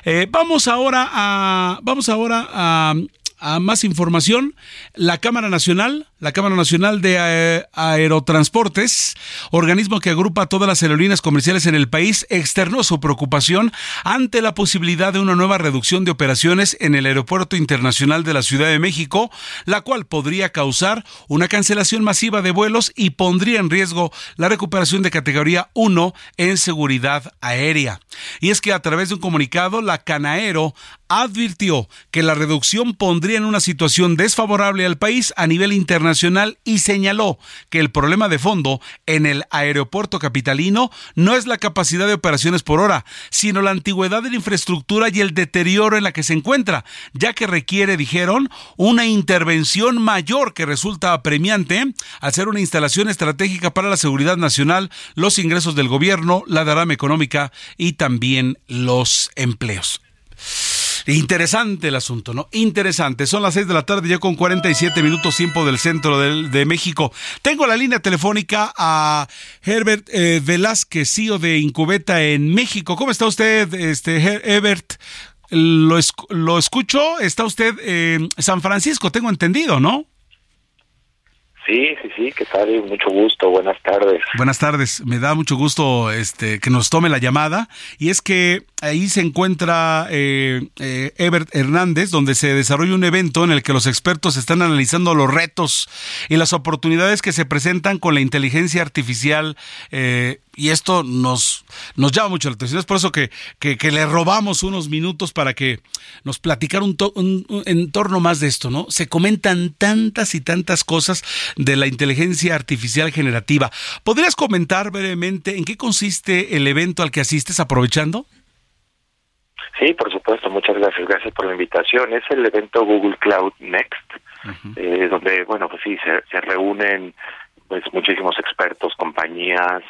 Eh, vamos ahora a, vamos ahora a, a más información, la Cámara Nacional, la Cámara Nacional de eh, Aerotransportes, organismo que agrupa todas las aerolíneas comerciales en el país, externó su preocupación ante la posibilidad de una nueva reducción de operaciones en el Aeropuerto Internacional de la Ciudad de México, la cual podría causar una cancelación masiva de vuelos y pondría en riesgo la recuperación de categoría 1 en seguridad aérea. Y es que a través de un comunicado, la Canaero advirtió que la reducción pondría en una situación desfavorable al país a nivel internacional y señaló que el problema de fondo en el aeropuerto capitalino no es la capacidad de operaciones por hora, sino la antigüedad de la infraestructura y el deterioro en la que se encuentra, ya que requiere, dijeron, una intervención mayor que resulta apremiante al ser una instalación estratégica para la seguridad nacional, los ingresos del gobierno, la derrama económica y también los empleos. Interesante el asunto, ¿no? Interesante. Son las 6 de la tarde, ya con 47 minutos tiempo del centro de, México. Tengo la línea telefónica a Herbert eh, Velázquez, CEO de Incubeta en México. ¿Cómo está usted, este Herbert? Lo, lo escucho, está usted en San Francisco, tengo entendido, ¿no? Sí, sí, sí, ¿qué tal? Mucho gusto, buenas tardes. Buenas tardes, me da mucho gusto este, que nos tome la llamada y es que ahí se encuentra eh, eh, Ebert Hernández, donde se desarrolla un evento en el que los expertos están analizando los retos y las oportunidades que se presentan con la inteligencia artificial eh, y esto nos, nos llama mucho la atención. Es por eso que, que, le robamos unos minutos para que nos platicara un, un, entorno más de esto, ¿no? Se comentan tantas y tantas cosas de la inteligencia artificial generativa. ¿Podrías comentar brevemente en qué consiste el evento al que asistes aprovechando? Sí, por supuesto. Muchas gracias. Gracias por la invitación. Es el evento Google Cloud Next, eh, donde, bueno, pues sí, se, se reúnen pues muchísimos expertos, compañías,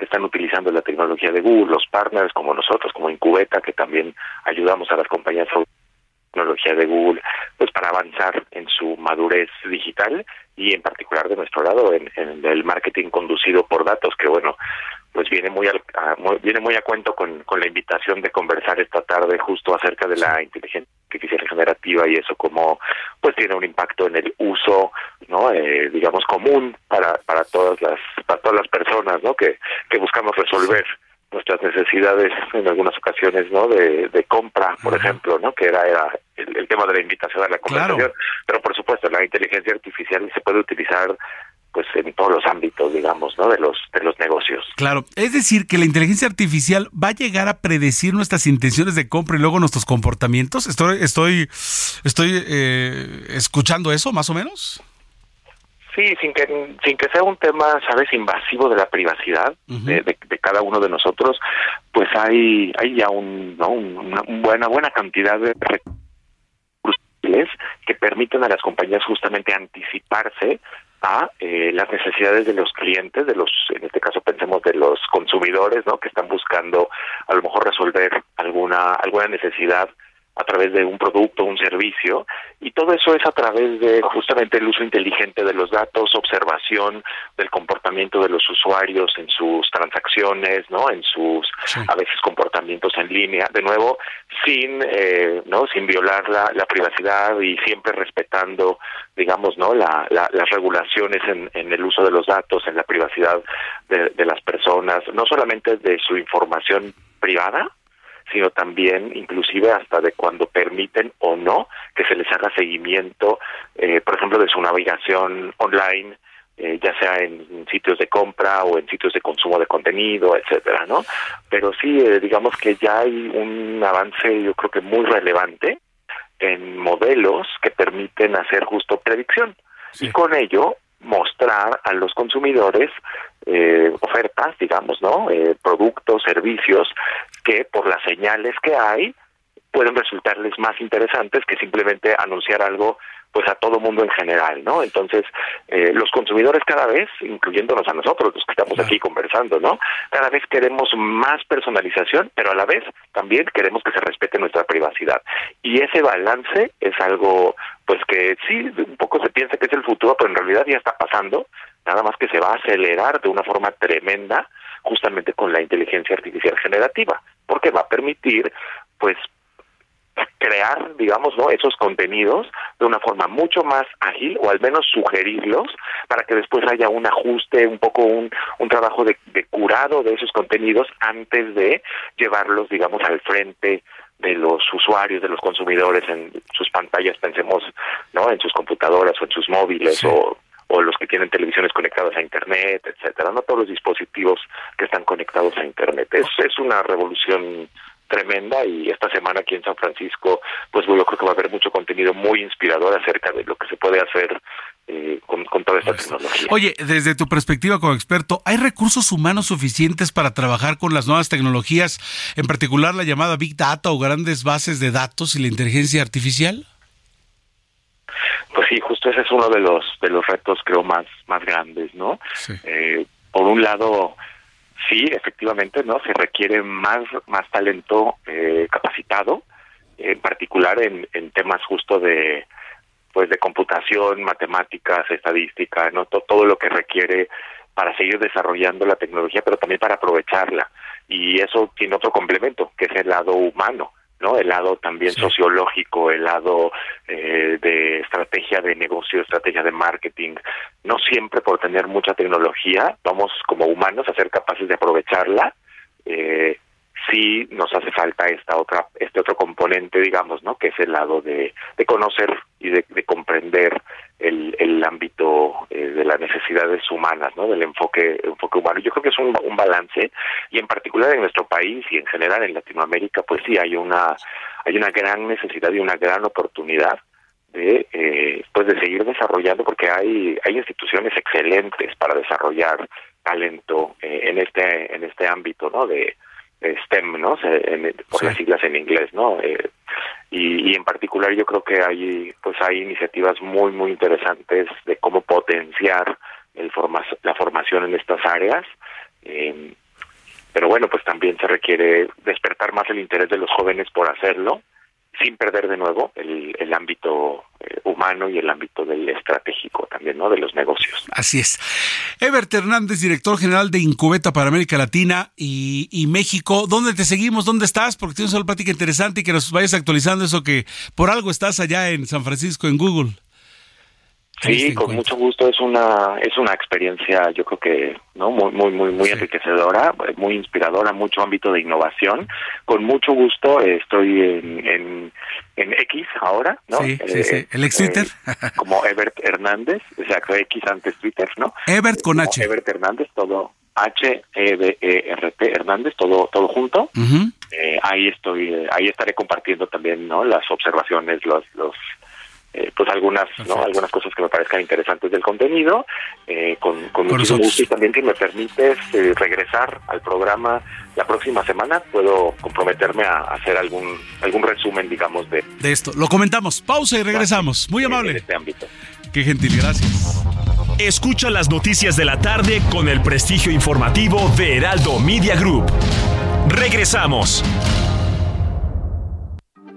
que están utilizando la tecnología de Google, los partners como nosotros, como Incubeta, que también ayudamos a las compañías de tecnología de Google, pues para avanzar en su madurez digital y en particular de nuestro lado en, el marketing conducido por datos, que bueno, pues viene muy, al, viene muy a cuento con, con la invitación de conversar esta tarde justo acerca de la inteligencia artificial generativa y eso como pues tiene un impacto en el uso no eh, digamos común para para todas las para todas las personas no que que buscamos resolver nuestras necesidades en algunas ocasiones no de, de compra por ejemplo no que era era el, tema de la invitación a la conversación. Pero por supuesto la inteligencia artificial se puede utilizar pues en todos los ámbitos, digamos, ¿no? De los de los negocios. Claro, es decir, que la inteligencia artificial va a llegar a predecir nuestras intenciones de compra y luego nuestros comportamientos. Estoy estoy estoy eh, escuchando eso, más o menos. Sí, sin que sin que sea un tema, sabes, invasivo de la privacidad de, de, cada uno de nosotros, pues hay hay ya un, ¿no? una buena buena cantidad de recursos que permiten a las compañías justamente anticiparse a eh, las necesidades de los clientes, de los, en este caso pensemos de los consumidores, ¿no? Que están buscando a lo mejor resolver alguna alguna necesidad a través de un producto, un servicio, y todo eso es a través de justamente el uso inteligente de los datos, observación del comportamiento de los usuarios en sus transacciones, ¿no? En sus a veces comportamientos en línea, de nuevo sin eh, no sin violar la, la, privacidad y siempre respetando digamos no la, las regulaciones en, en, el uso de los datos en la privacidad de, de las personas no solamente de su información privada sino también inclusive hasta de cuando permiten o no que se les haga seguimiento, eh, por ejemplo, de su navegación online, eh, ya sea en sitios de compra o en sitios de consumo de contenido, etcétera, ¿no? Pero sí, eh, digamos que ya hay un avance, yo creo que muy relevante en modelos que permiten hacer justo predicción y con ello mostrar a los consumidores eh, ofertas, digamos, ¿no? Eh, productos, servicios que por las señales que hay pueden resultarles más interesantes que simplemente anunciar algo pues a todo mundo en general, ¿no? Entonces, eh, los consumidores cada vez, incluyéndonos a nosotros, los que estamos aquí conversando, ¿no? Cada vez queremos más personalización, pero a la vez también queremos que se respete nuestra privacidad. Y ese balance es algo, pues que sí, un poco se piensa que es el futuro, pero en realidad ya está pasando, nada más que se va a acelerar de una forma tremenda justamente con la inteligencia artificial generativa, porque va a permitir, pues, crear, digamos, ¿no? esos contenidos de una forma mucho más ágil o al menos sugerirlos para que después haya un ajuste, un poco un, un trabajo de, de curado de esos contenidos antes de llevarlos, digamos, al frente de los usuarios, de los consumidores en sus pantallas, pensemos, ¿no? En sus computadoras o en sus móviles o o los que tienen televisiones conectadas a internet, etcétera, no todos los dispositivos que están conectados a internet. Es, es una revolución tremenda y esta semana aquí en San Francisco, pues yo creo que va a haber mucho contenido muy inspirador acerca de lo que se puede hacer eh, con, toda esta tecnología. Oye, desde tu perspectiva como experto, ¿hay recursos humanos suficientes para trabajar con las nuevas tecnologías, en particular la llamada Big Data o grandes bases de datos y la inteligencia artificial? Pues sí, justo ese es uno de los de los retos creo más más grandes, ¿no? Eh, por un lado, sí, efectivamente, ¿no? Se requiere más, más talento eh, capacitado en particular en, en temas justo de pues de computación, matemáticas, estadística, no todo lo que requiere para seguir desarrollando la tecnología, pero también para aprovecharla. Y eso tiene otro complemento, que es el lado humano, ¿no? El lado también sociológico, el lado eh, de estrategia de negocio, estrategia de marketing. No siempre por tener mucha tecnología vamos como humanos a ser capaces de aprovecharla. Eh, sí nos hace falta esta otra este otro componente digamos no que es el lado de, de conocer y de, comprender el, el ámbito eh, de las necesidades humanas no del enfoque enfoque humano. Yo creo que es un, un balance y en particular en nuestro país y en general en Latinoamérica pues sí hay una hay una gran necesidad y una gran oportunidad de eh, pues de seguir desarrollando porque hay hay instituciones excelentes para desarrollar talento eh, en este en este ámbito no de STEM, ¿no? por las siglas en inglés, ¿no? Eh, y, en particular yo creo que hay, pues hay iniciativas muy, muy interesantes de cómo potenciar el la formación en estas áreas. Eh, pero bueno, pues también se requiere despertar más el interés de los jóvenes por hacerlo sin perder de nuevo el, el ámbito eh, humano y el ámbito del estratégico también, ¿no? De los negocios. Así es. Ebert Hernández, director general de Incubeta para América Latina y, y México. ¿Dónde te seguimos? ¿Dónde estás? Porque tienes una plática interesante y que nos vayas actualizando eso que por algo estás allá en San Francisco, en Google. Sí, con mucho gusto. Es una es una experiencia, yo creo que no muy muy muy muy enriquecedora, muy inspiradora, mucho ámbito de innovación. Con mucho gusto estoy en, en, en X ahora, ¿no? Sí, sí, sí. Eh, El ex Twitter. Eh, como Ebert Hernández, o sea, X antes Twitter, ¿no? Ebert con H. Ebert Hernández, todo H E B E R T Hernández, todo todo junto. eh, ahí estoy, eh, ahí estaré compartiendo también, ¿no? Las observaciones, los los eh, pues algunas ¿no? algunas cosas que me parezcan interesantes del contenido eh, con, con mucho gusto y también si me permites eh, regresar al programa la próxima semana puedo comprometerme a hacer algún algún resumen digamos de de esto. Lo comentamos. Pausa y regresamos. Muy amable. en este ámbito. Qué gentil gracias. Escucha las noticias de la tarde con el prestigio informativo de Heraldo Media Group. Regresamos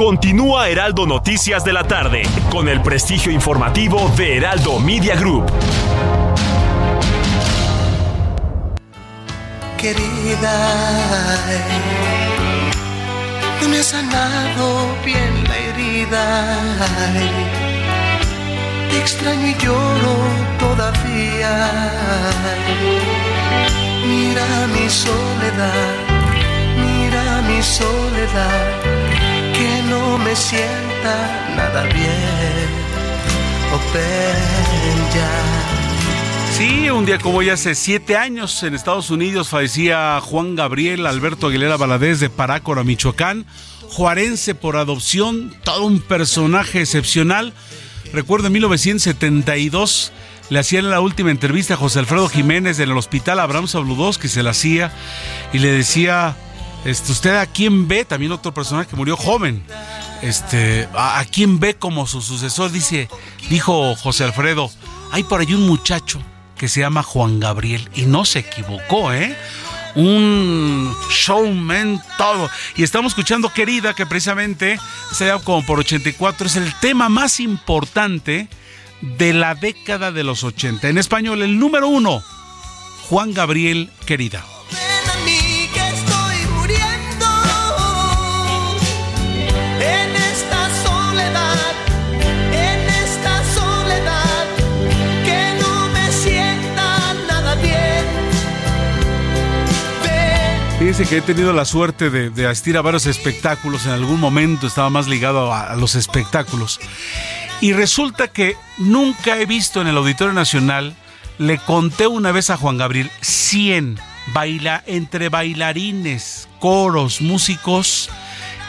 Continúa Heraldo Noticias de la tarde con el prestigio informativo de Heraldo Media Group. Querida, no me ha sanado bien la herida. Te extraño y lloro todavía. Mira mi soledad, mira mi soledad no me sienta nada bien. Open ya. Sí, un día como hoy hace siete años en Estados Unidos fallecía Juan Gabriel Alberto Aguilera Valadez de Parácora, Michoacán, juarense por adopción, todo un personaje excepcional. Recuerdo en 1972 le hacían la última entrevista a José Alfredo Jiménez en el hospital Abraham Sabludós, que se la hacía, y le decía, este, ¿usted a quién ve? También otro personaje que murió joven. Este, ¿a, a quién ve como su sucesor? Dice, dijo José Alfredo, hay por ahí un muchacho que se llama Juan Gabriel y no se equivocó, ¿eh? Un showman todo. Y estamos escuchando Querida, que precisamente, sea como por 84, es el tema más importante de la década de los 80. En español, el número uno, Juan Gabriel Querida. Fíjense que he tenido la suerte de, asistir a varios espectáculos. En algún momento estaba más ligado a, a los espectáculos. Y resulta que nunca he visto en el Auditorio Nacional, le conté una vez a Juan Gabriel, 100 baila, entre bailarines, coros, músicos,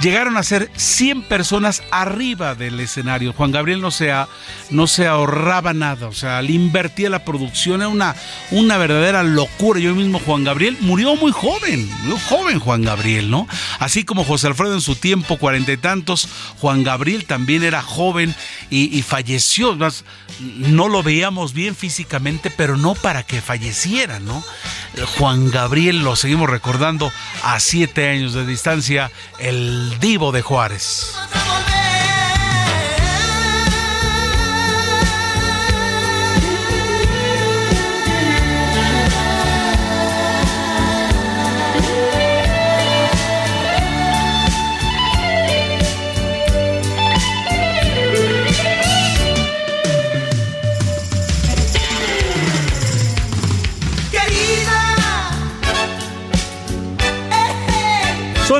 llegaron a ser 100 personas arriba del escenario. Juan Gabriel no se, no se ahorraba nada, o sea, le invertía la producción, era una, una verdadera locura. Yo mismo, Juan Gabriel, murió muy joven, muy joven Juan Gabriel, ¿no? Así como José Alfredo en su tiempo, cuarenta y tantos, Juan Gabriel también era joven y, falleció. No lo veíamos bien físicamente, pero no para que falleciera, ¿no? Juan Gabriel, lo seguimos recordando a siete años de distancia, divo de Juárez.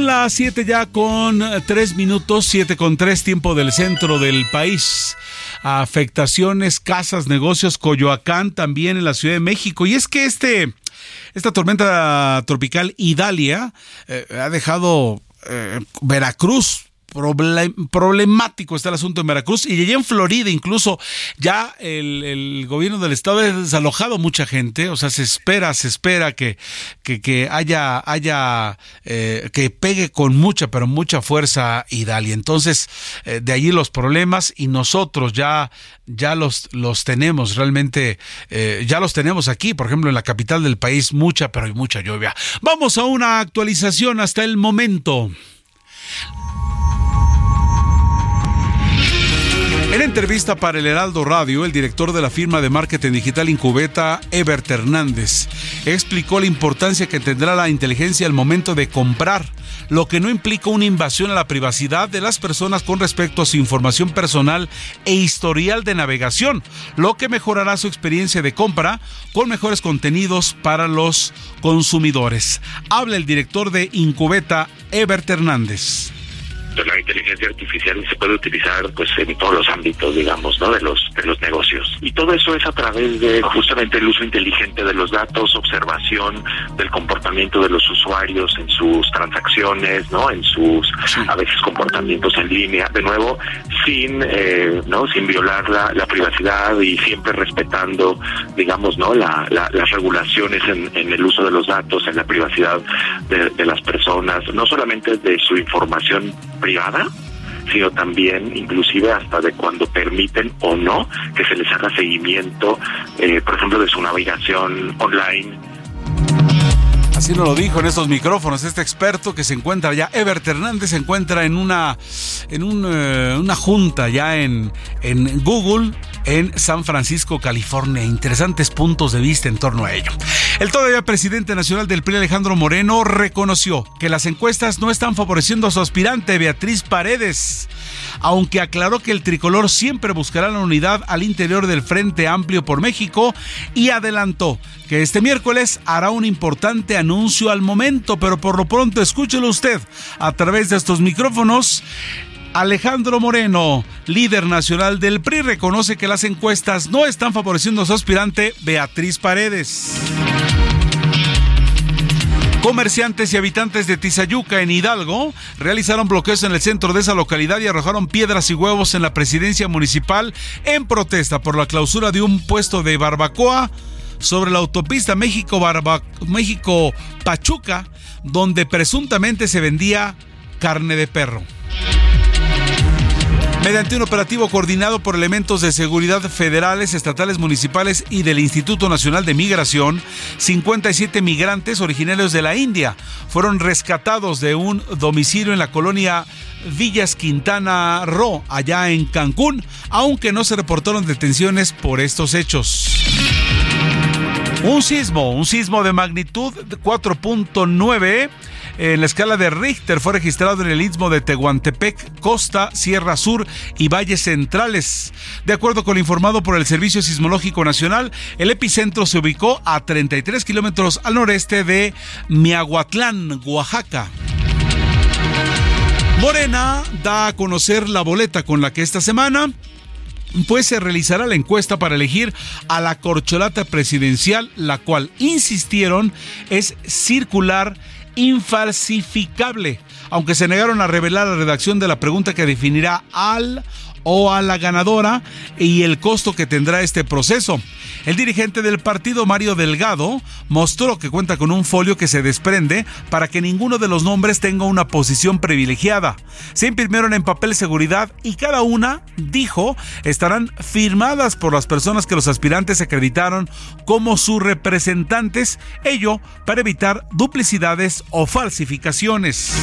Son las 7 ya con 3 minutos, 7 con 3 tiempo del centro del país. Afectaciones, casas, negocios, Coyoacán también en la Ciudad de México. Y es que este, esta tormenta tropical Idalia eh, ha dejado eh, Veracruz problemático está el asunto en Veracruz y allá en Florida incluso ya el, gobierno del estado ha desalojado mucha gente, o sea, se espera, se espera que, que, haya, haya, eh, que pegue con mucha, pero mucha fuerza Idalia. Entonces, eh, de allí los problemas y nosotros ya, ya los, los tenemos realmente, eh, ya los tenemos aquí, por ejemplo, en la capital del país, mucha, pero hay mucha lluvia. Vamos a una actualización hasta el momento. En entrevista para el Heraldo Radio, el director de la firma de marketing digital Incubeta, Ebert Hernández, explicó la importancia que tendrá la inteligencia al momento de comprar, lo que no implica una invasión a la privacidad de las personas con respecto a su información personal e historial de navegación, lo que mejorará su experiencia de compra con mejores contenidos para los consumidores. Habla el director de Incubeta, Ebert Hernández la inteligencia artificial se puede utilizar pues en todos los ámbitos digamos no de los de los negocios. Y todo eso es a través de justamente el uso inteligente de los datos observación del comportamiento de los usuarios en sus transacciones no en sus a veces comportamientos en línea. De nuevo sin eh, no sin violar la, la, privacidad y siempre respetando digamos no la, las regulaciones en, en, el uso de los datos en la privacidad de, de las personas no solamente de su información privada, sino también inclusive hasta de cuando permiten o no que se les haga seguimiento, eh, por ejemplo, de su navegación online. Así nos lo dijo en estos micrófonos este experto que se encuentra ya, Ebert Hernández se encuentra en una, en eh, una junta ya en, en Google en San Francisco, California. Interesantes puntos de vista en torno a ello. El todavía presidente nacional del PRI, Alejandro Moreno, reconoció que las encuestas no están favoreciendo a su aspirante, Beatriz Paredes, aunque aclaró que el tricolor siempre buscará la unidad al interior del Frente Amplio por México y adelantó que este miércoles hará un importante anuncio al momento, pero por lo pronto escúchelo usted a través de estos micrófonos. Alejandro Moreno, líder nacional del PRI, reconoce que las encuestas no están favoreciendo a su aspirante Beatriz Paredes. Comerciantes y habitantes de Tizayuca en Hidalgo realizaron bloqueos en el centro de esa localidad y arrojaron piedras y huevos en la presidencia municipal en protesta por la clausura de un puesto de barbacoa sobre la autopista México-Pachuca, donde presuntamente se vendía carne de perro. Mediante un operativo coordinado por elementos de seguridad federales, estatales, municipales y del Instituto Nacional de Migración, 57 migrantes originarios de la India fueron rescatados de un domicilio en la colonia Villas Quintana Roo, allá en Cancún, aunque no se reportaron detenciones por estos hechos. Un sismo, un sismo de magnitud 4.9 en la escala de Richter fue registrado en el istmo de Tehuantepec, Costa, Sierra Sur y Valles Centrales. De acuerdo con lo informado por el Servicio Sismológico Nacional, el epicentro se ubicó a 33 kilómetros al noreste de Miahuatlán, Oaxaca. Morena da a conocer la boleta con la que esta semana pues se realizará la encuesta para elegir a la corcholata presidencial, la cual insistieron es circular infalsificable, aunque se negaron a revelar la redacción de la pregunta que definirá al o a la ganadora y el costo que tendrá este proceso. El dirigente del partido, Mario Delgado, mostró que cuenta con un folio que se desprende para que ninguno de los nombres tenga una posición privilegiada. Se imprimieron en papel seguridad y cada una, dijo, estarán firmadas por las personas que los aspirantes acreditaron como sus representantes, ello para evitar duplicidades o falsificaciones.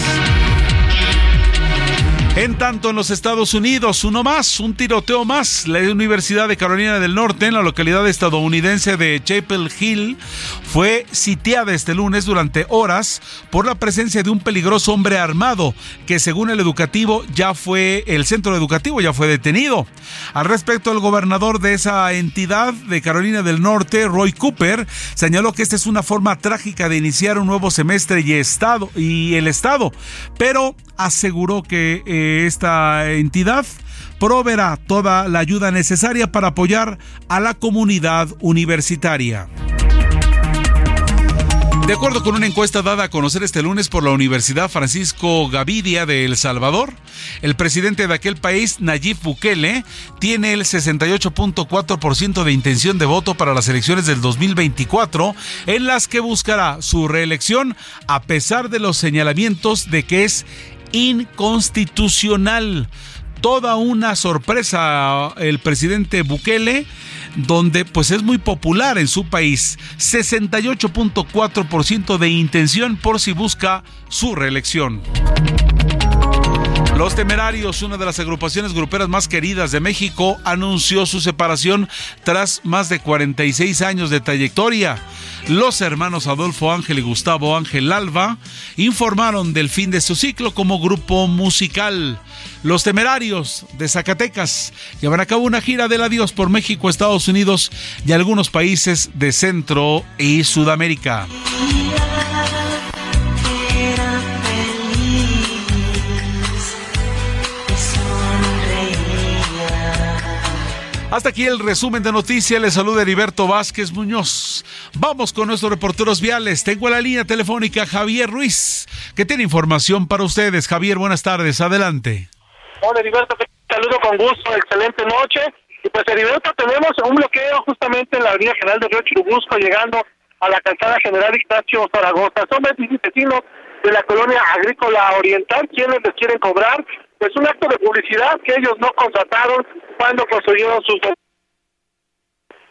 En tanto, en los Estados Unidos, uno más, un tiroteo más. La Universidad de Carolina del Norte, en la localidad estadounidense de Chapel Hill, fue sitiada este lunes durante horas por la presencia de un peligroso hombre armado que, según el educativo, ya fue, el centro educativo ya fue detenido. Al respecto, el gobernador de esa entidad de Carolina del Norte, Roy Cooper, señaló que esta es una forma trágica de iniciar un nuevo semestre y, el Estado, pero aseguró que eh, esta entidad proveerá toda la ayuda necesaria para apoyar a la comunidad universitaria. De acuerdo con una encuesta dada a conocer este lunes por la Universidad Francisco Gavidia de El Salvador, el presidente de aquel país, Nayib Bukele, tiene el 68.4% de intención de voto para las elecciones del 2024, en las que buscará su reelección a pesar de los señalamientos de que es inconstitucional. Toda una sorpresa el presidente Bukele, donde pues es muy popular en su país. 68.4% de intención por si busca su reelección. Los Temerarios, una de las agrupaciones gruperas más queridas de México, anunció su separación tras más de 46 años de trayectoria. Los hermanos Adolfo Ángel y Gustavo Ángel Alba informaron del fin de su ciclo como grupo musical. Los Temerarios de Zacatecas llevan a cabo una gira del adiós por México, Estados Unidos y algunos países de Centro y Sudamérica. Hasta aquí el resumen de noticias. Le saluda Heriberto Vázquez Muñoz. Vamos con nuestros reporteros viales. Tengo en la línea telefónica Javier Ruiz, que tiene información para ustedes. Javier, buenas tardes. Adelante. Hola Heriberto, te saludo con gusto. Excelente noche. Y pues Heriberto, tenemos un bloqueo justamente en la Avenida General de Río Churubusco, llegando a la calzada General Ignacio Zaragoza. Son vecinos de la colonia agrícola oriental quienes les quieren cobrar pues un acto de publicidad que ellos no contrataron cuando construyeron sus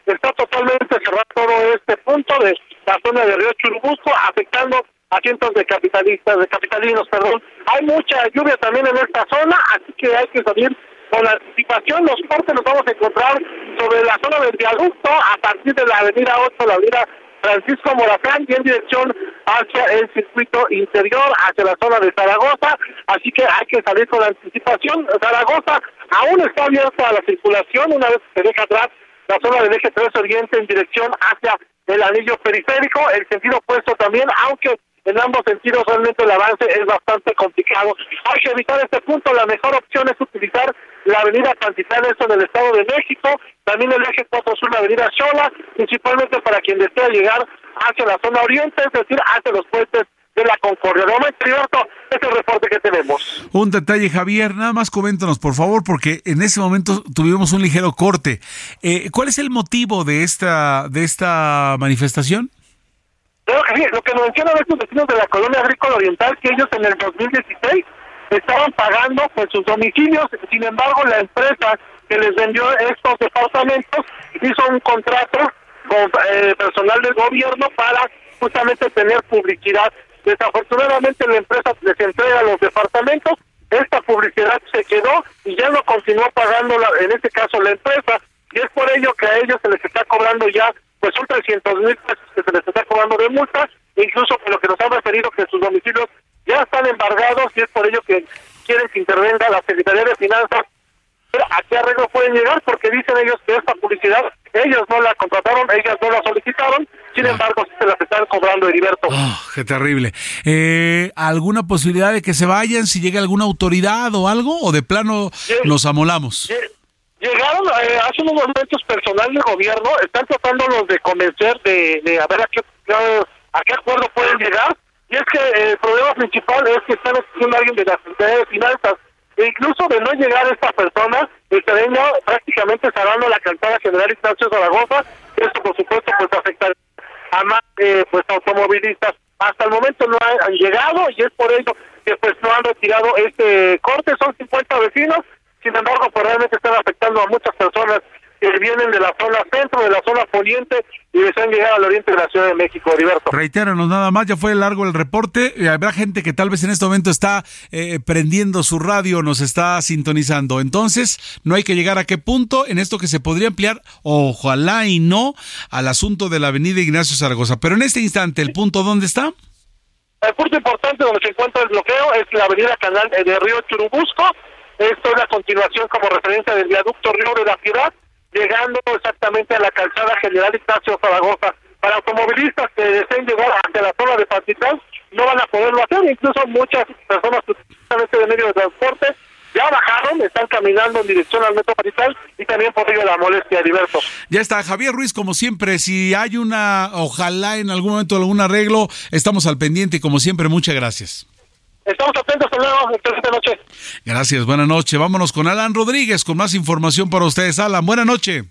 está totalmente cerrado todo este punto de la zona de Río Churubusco afectando a cientos de capitalistas, de capitalinos, perdón. Hay mucha lluvia también en esta zona, así que hay que salir con la anticipación. Los cortes nos vamos a encontrar sobre la zona del viaducto a partir de la avenida 8, la avenida Francisco Morazán y en dirección hacia el circuito interior, hacia la zona de Zaragoza, así que hay que salir con anticipación. Zaragoza aún está abierta a la circulación una vez que se deja atrás la zona del eje 3 oriente en dirección hacia el anillo periférico, el sentido opuesto también, aunque en ambos sentidos realmente el avance es bastante complicado. Hay que evitar este punto, la mejor opción es utilizar la avenida Pantitán, esto en el Estado de México, también el eje 4 sur, la avenida Xola, principalmente para quien desea llegar hacia la zona oriente, es decir, hacia los puentes de la Concordia. De momento, es el reporte que tenemos. Un detalle, Javier, nada más coméntanos, por favor, porque en ese momento tuvimos un ligero corte. Eh, ¿Cuál es el motivo de esta, de esta manifestación? Claro que sí, lo que mencionan estos vecinos de la colonia agrícola oriental, que ellos en el 2016 estaban pagando pues sus domicilios, sin embargo la empresa que les vendió estos departamentos hizo un contrato con eh, personal del gobierno para justamente tener publicidad. Desafortunadamente la empresa les entrega los departamentos, esta publicidad se quedó y ya no continuó pagando en este caso la empresa. Y es por ello que a ellos se les está cobrando ya pues son 300 mil pesos que se les está cobrando de multa, incluso por lo que nos han referido que sus domicilios ya están embargados y es por ello que quieren que intervenga la Secretaría de Finanzas. Pero ¿A qué arreglo pueden llegar? Porque dicen ellos que esta publicidad ellos no la contrataron, ellas no la solicitaron, sin ah. embargo se las están cobrando, Heriberto. Oh, ¡Qué terrible! Eh, ¿Alguna posibilidad de que se vayan si llega alguna autoridad o algo? ¿O de plano nos amolamos? Llegaron eh, hace unos momentos personal del gobierno, están tratándolos de convencer de, de a ver a qué, a qué acuerdo pueden llegar, Y es que el problema principal es que están exigiendo a alguien de la Secretaría de Finanzas. E incluso de no llegar a esta persona, el terreno prácticamente cerrando la calzada general Ignacio Zaragoza. Esto, por supuesto, pues afecta a más eh, pues automovilistas. Hasta el momento no han, llegado y es por ello que pues no han retirado este corte. Son 50 vecinos. Sin embargo, pues realmente están afectando a muchas personas que vienen de la zona centro, de la zona poniente y desean llegar al oriente de la Ciudad de México, Heriberto. Reitéranos nada más, ya fue largo el reporte. Habrá gente que tal vez en este momento está eh, prendiendo su radio, nos está sintonizando. Entonces, no hay que llegar a qué punto en esto que se podría ampliar, ojalá y no, al asunto de la avenida Ignacio Zaragoza. Pero en este instante, ¿el punto dónde está? El punto importante donde se encuentra el bloqueo es la avenida Canal de Río Churubusco. Esto es la continuación como referencia del viaducto Río de la Ciudad llegando exactamente a la calzada General Ignacio Zaragoza. Para automovilistas que deseen llegar hacia la zona de Pacital, no van a poderlo hacer, incluso muchas personas de medio de transporte ya bajaron, están caminando en dirección al metro Pacital y también por ello la molestia, Diverso. Ya está, Javier Ruiz, como siempre, si hay una, ojalá en algún momento algún arreglo, estamos al pendiente como siempre, muchas gracias. Estamos atentos, hasta luego, excelente noche. Gracias, buena noche. Vámonos con Alan Rodríguez con más información para ustedes. Alan, buena noche.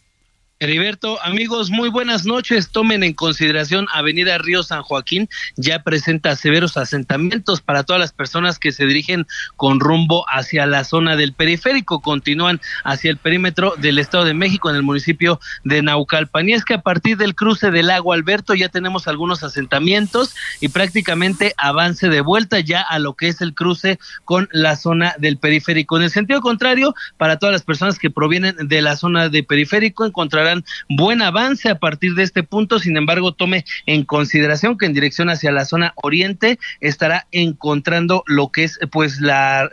Heriberto, amigos, muy buenas noches. Tomen en consideración Avenida Río San Joaquín, ya presenta severos asentamientos para todas las personas que se dirigen con rumbo hacia la zona del periférico, continúan hacia el perímetro del Estado de México en el municipio de Naucalpan. Y es que a partir del cruce del lago Alberto ya tenemos algunos asentamientos y prácticamente avance de vuelta ya a lo que es el cruce con la zona del periférico. En el sentido contrario, para todas las personas que provienen de la zona de periférico, encontrarán buen avance a partir de este punto. Sin embargo, tome en consideración que en dirección hacia la zona oriente estará encontrando lo que es pues la,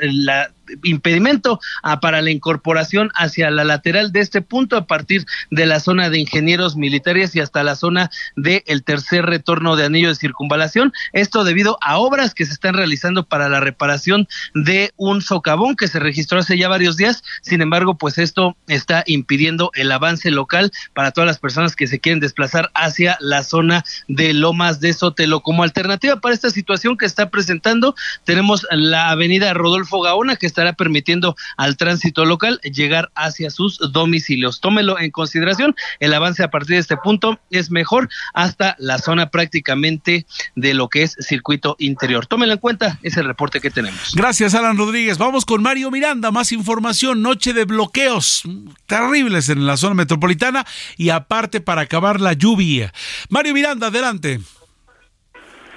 impedimento ah, para la incorporación hacia la lateral de este punto a partir de la zona de ingenieros militares y hasta la zona del el tercer retorno de anillo de circunvalación. Esto debido a obras que se están realizando para la reparación de un socavón que se registró hace ya varios días. Sin embargo, pues esto está impidiendo el avance local para todas las personas que se quieren desplazar hacia la zona de Lomas de Sotelo. Como alternativa para esta situación que está presentando, tenemos la avenida Rodolfo Gaona que estará permitiendo al tránsito local llegar hacia sus domicilios. Tómelo en consideración, el avance a partir de este punto es mejor hasta la zona prácticamente de lo que es circuito interior. Tómelo en cuenta, es el reporte que tenemos. Gracias, Alan Rodríguez. Vamos con Mario Miranda, más información, noche de bloqueos terribles en la zona metropolitana y aparte para acabar la lluvia. Mario Miranda, adelante.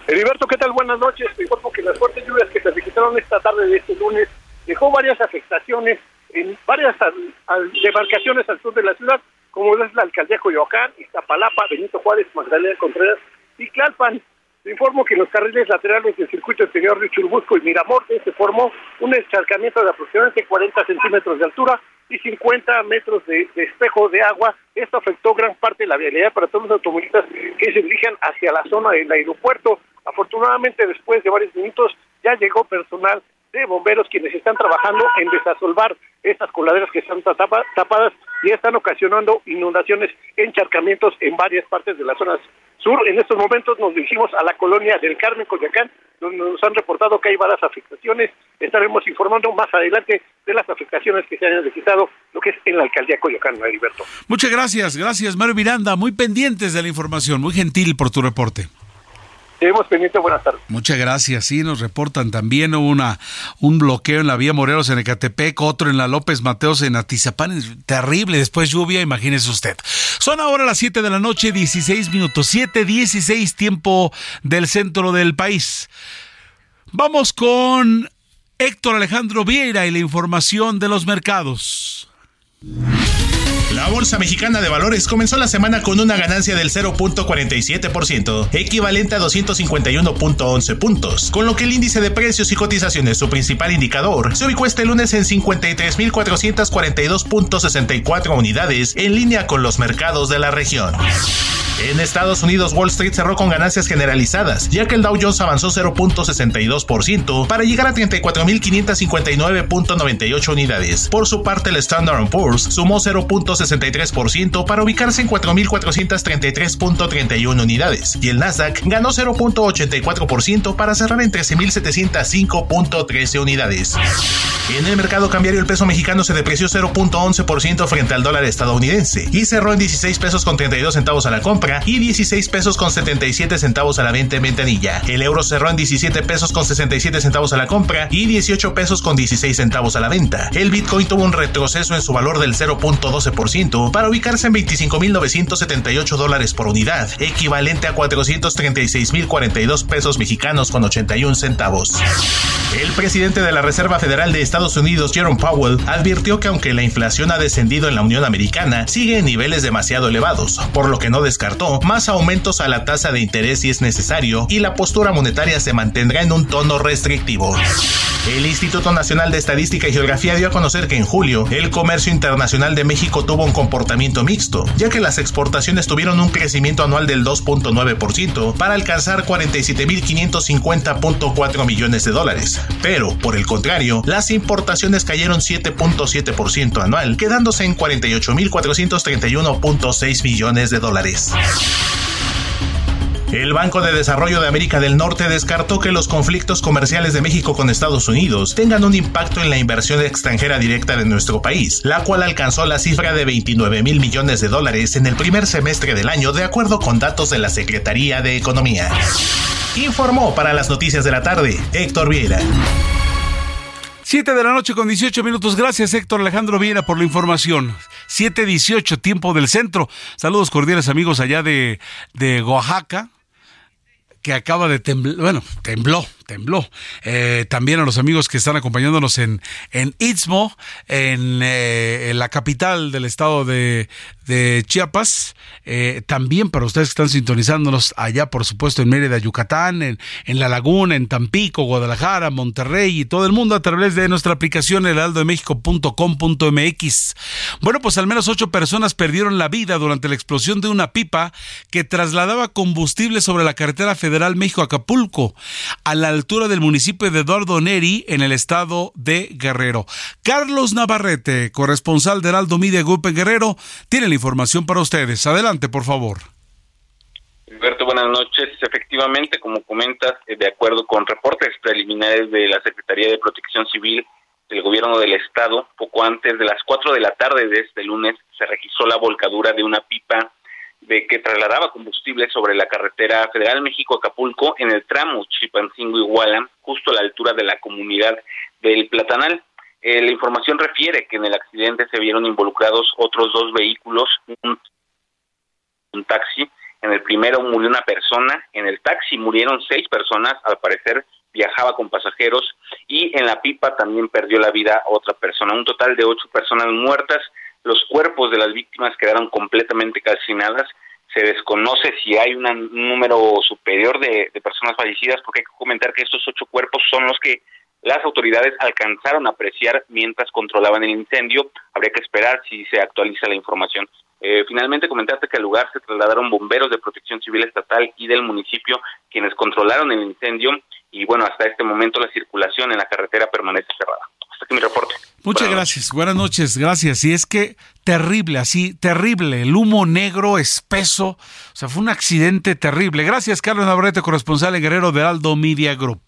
Heriberto, ¿qué tal? Buenas noches. Informo que las fuertes lluvias que se registraron esta tarde de este lunes dejó varias afectaciones en varias demarcaciones al sur de la ciudad, como es la alcaldía Coyoacán, Iztapalapa, Benito Juárez, Magdalena Contreras y Tlalpan. Se informó que en los carriles laterales del circuito exterior de Churubusco y Miramonte se formó un encharcamiento de aproximadamente 40 centímetros de altura y 50 metros de, de, espejo de agua. Esto afectó gran parte de la vialidad para todos los automovilistas que se dirigen hacia la zona del aeropuerto. Afortunadamente, después de varios minutos, ya llegó personal de bomberos quienes están trabajando en desasolvar estas coladeras que están tapadas y están ocasionando inundaciones, encharcamientos en varias partes de la zona sur. En estos momentos nos dirigimos a la colonia del Carmen, Coyacán, donde nos han reportado que hay varias afectaciones. Estaremos informando más adelante de las afectaciones que se han registrado, lo que es en la alcaldía Coyoacán, Heriberto. Muchas gracias, gracias Mario Miranda, muy pendientes de la información, muy gentil por tu reporte. Seguimos pendientes, buenas tardes. Muchas gracias. Sí, nos reportan también una, un bloqueo en la vía Morelos en Ecatepec, otro en la López Mateos en Atizapán. Terrible, después lluvia, imagínese usted. Son ahora las 7 de la noche, 16 minutos. 7, 16, tiempo del centro del país. Vamos con Héctor Alejandro Vieira y la información de los mercados. La Bolsa Mexicana de Valores comenzó la semana con una ganancia del 0.47%, equivalente a 251.11 puntos, con lo que el índice de precios y cotizaciones, su principal indicador, se ubicó este lunes en 53.442.64 unidades, en línea con los mercados de la región. En Estados Unidos, Wall Street cerró con ganancias generalizadas, ya que el Dow Jones avanzó 0.62% para llegar a 34.559.98 unidades. Por su parte, el Standard Poor's sumó 0.60 0.63% para ubicarse en 4.433.31 unidades y el Nasdaq ganó 0.84% para cerrar en 13.705.13 unidades. En el mercado cambiario el peso mexicano se depreció 0.11% frente al dólar estadounidense y cerró en 16 pesos con 32 centavos a la compra y 16 pesos con 77 centavos a la venta en ventanilla. El euro cerró en 17 pesos con 67 centavos a la compra y 18 pesos con 16 centavos a la venta. El Bitcoin tuvo un retroceso en su valor del 0.12% para ubicarse en 25.978 dólares por unidad, equivalente a 436.042 pesos mexicanos con 81 centavos. El presidente de la Reserva Federal de Estados Unidos, Jerome Powell, advirtió que aunque la inflación ha descendido en la Unión Americana, sigue en niveles demasiado elevados, por lo que no descartó más aumentos a la tasa de interés si es necesario y la postura monetaria se mantendrá en un tono restrictivo. El Instituto Nacional de Estadística y Geografía dio a conocer que en julio el comercio internacional de México tuvo un comportamiento mixto, ya que las exportaciones tuvieron un crecimiento anual del 2.9% para alcanzar 47.550.4 millones de dólares. Pero, por el contrario, las importaciones cayeron 7.7% anual, quedándose en 48.431.6 millones de dólares. El Banco de Desarrollo de América del Norte descartó que los conflictos comerciales de México con Estados Unidos tengan un impacto en la inversión extranjera directa de nuestro país, la cual alcanzó la cifra de 29 mil millones de dólares en el primer semestre del año, de acuerdo con datos de la Secretaría de Economía. Informó para las noticias de la tarde Héctor Vieira. 7 de la noche con 18 minutos. Gracias Héctor Alejandro Viera por la información. 7.18, tiempo del centro. Saludos cordiales amigos allá de, de Oaxaca, que acaba de temblar, bueno, tembló, tembló. Eh, también a los amigos que están acompañándonos en, en Istmo, en, eh, la capital del estado de, de Chiapas. Eh, también para ustedes que están sintonizándonos allá, por supuesto, en Mérida, Yucatán, en, en La Laguna, en Tampico, Guadalajara, Monterrey y todo el mundo a través de nuestra aplicación heraldodemexico.com.mx. Bueno, pues al menos ocho personas perdieron la vida durante la explosión de una pipa que trasladaba combustible sobre la carretera federal México-Acapulco, a la altura del municipio de Eduardo Neri, en el estado de Guerrero. Carlos Navarrete, corresponsal de Heraldo Media Group Guerrero, tiene la información para ustedes. Adelante, por favor. Alberto, buenas noches. Efectivamente, como comentas, eh, de acuerdo con reportes preliminares de la Secretaría de Protección Civil del Gobierno del Estado, poco antes de las 4 de la tarde de este lunes se registró la volcadura de una pipa de que trasladaba combustible sobre la carretera Federal México-Acapulco en el tramo Chipancingo-Iguala, justo a la altura de la comunidad del Platanal. Eh, la información refiere que en el accidente se vieron involucrados otros dos vehículos, un, un taxi. En el primero murió una persona, en el taxi murieron seis personas, al parecer viajaba con pasajeros, y en la pipa también perdió la vida otra persona. Un total de ocho personas muertas, los cuerpos de las víctimas quedaron completamente calcinadas. Se desconoce si hay un número superior de, personas fallecidas, porque hay que comentar que estos ocho cuerpos son los que las autoridades alcanzaron a apreciar mientras controlaban el incendio. Habría que esperar si se actualiza la información. Eh, finalmente, comentaste que al lugar se trasladaron bomberos de protección civil estatal y del municipio, quienes controlaron el incendio. Y bueno, hasta este momento la circulación en la carretera permanece cerrada. Hasta aquí mi reporte. Muchas gracias. Buenas noches. Gracias. Y es que terrible, así, terrible. El humo negro, espeso. O sea, fue un accidente terrible. Gracias, Carlos Navarrete, corresponsal en Guerrero de Aldo Media Group.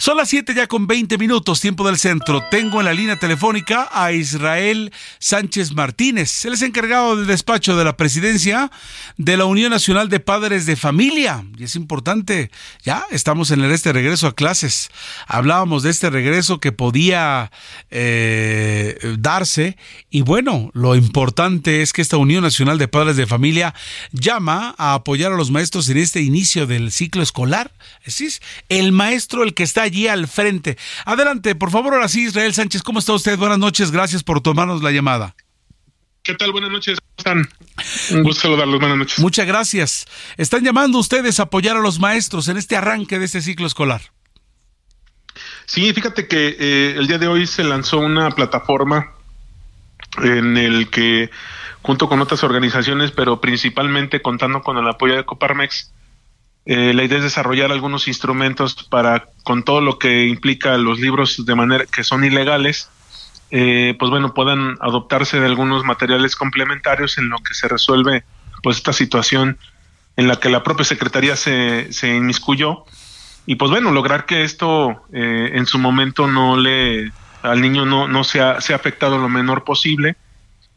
Son las 7 ya con 20 minutos, tiempo del centro. Tengo en la línea telefónica a Israel Sánchez Martínez. Él es encargado del despacho de la presidencia de la Unión Nacional de Padres de Familia. Y es importante, ya estamos en este regreso a clases. Hablábamos de este regreso que podía eh, darse. Y bueno, lo importante es que esta Unión Nacional de Padres de Familia llama a apoyar a los maestros en este inicio del ciclo escolar. Es el maestro el que está allí al frente. Adelante, por favor, ahora sí, Israel Sánchez, ¿cómo está usted? Buenas noches, gracias por tomarnos la llamada. ¿Qué tal? Buenas noches, ¿cómo están? Un gusto saludarlos, buenas noches. Muchas gracias. Están llamando ustedes a apoyar a los maestros en este arranque de este ciclo escolar. Sí, fíjate que eh, el día de hoy se lanzó una plataforma en el que, junto con otras organizaciones, pero principalmente contando con el apoyo de Coparmex, eh, la idea es desarrollar algunos instrumentos para, con todo lo que implica los libros de manera que son ilegales, eh, pues bueno, puedan adoptarse de algunos materiales complementarios en lo que se resuelve pues esta situación en la que la propia Secretaría se, se inmiscuyó. Y pues bueno, lograr que esto eh, en su momento no le, al niño no, no sea, sea afectado lo menor posible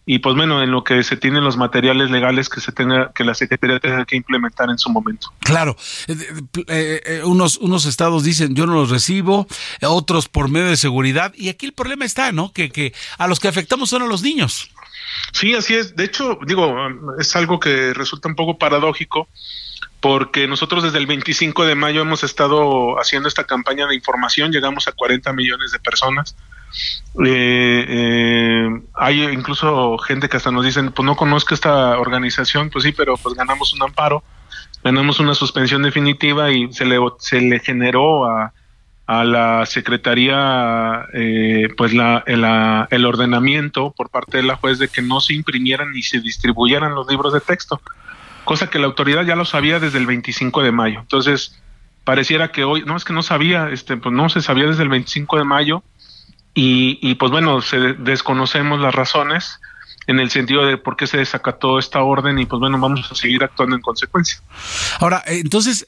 y pues bueno, en lo que se tienen los materiales legales que se tenga, que la Secretaría tenga que implementar en su momento. Claro, eh, eh, eh, unos, unos estados dicen yo no los recibo, otros por medio de seguridad, y aquí el problema está, ¿no? Que, que a los que afectamos son a los niños. Sí, así es. De hecho, digo, es algo que resulta un poco paradójico porque nosotros desde el 25 de mayo hemos estado haciendo esta campaña de información, llegamos a 40 millones de personas eh, eh, hay incluso gente que hasta nos dicen, pues no conozco esta organización, pues sí, pero pues ganamos un amparo, ganamos una suspensión definitiva y se le, se le generó a, a la Secretaría eh, pues la, el, ordenamiento por parte de la juez de que no se imprimieran ni se distribuyeran los libros de texto, cosa que la autoridad ya lo sabía desde el 25 de mayo. Entonces, pareciera que hoy, no es que no sabía, este, pues no se sabía desde el 25 de mayo, y, y pues bueno, se desconocemos las razones en el sentido de por qué se desacató esta orden y pues bueno, vamos a seguir actuando en consecuencia. Ahora, entonces,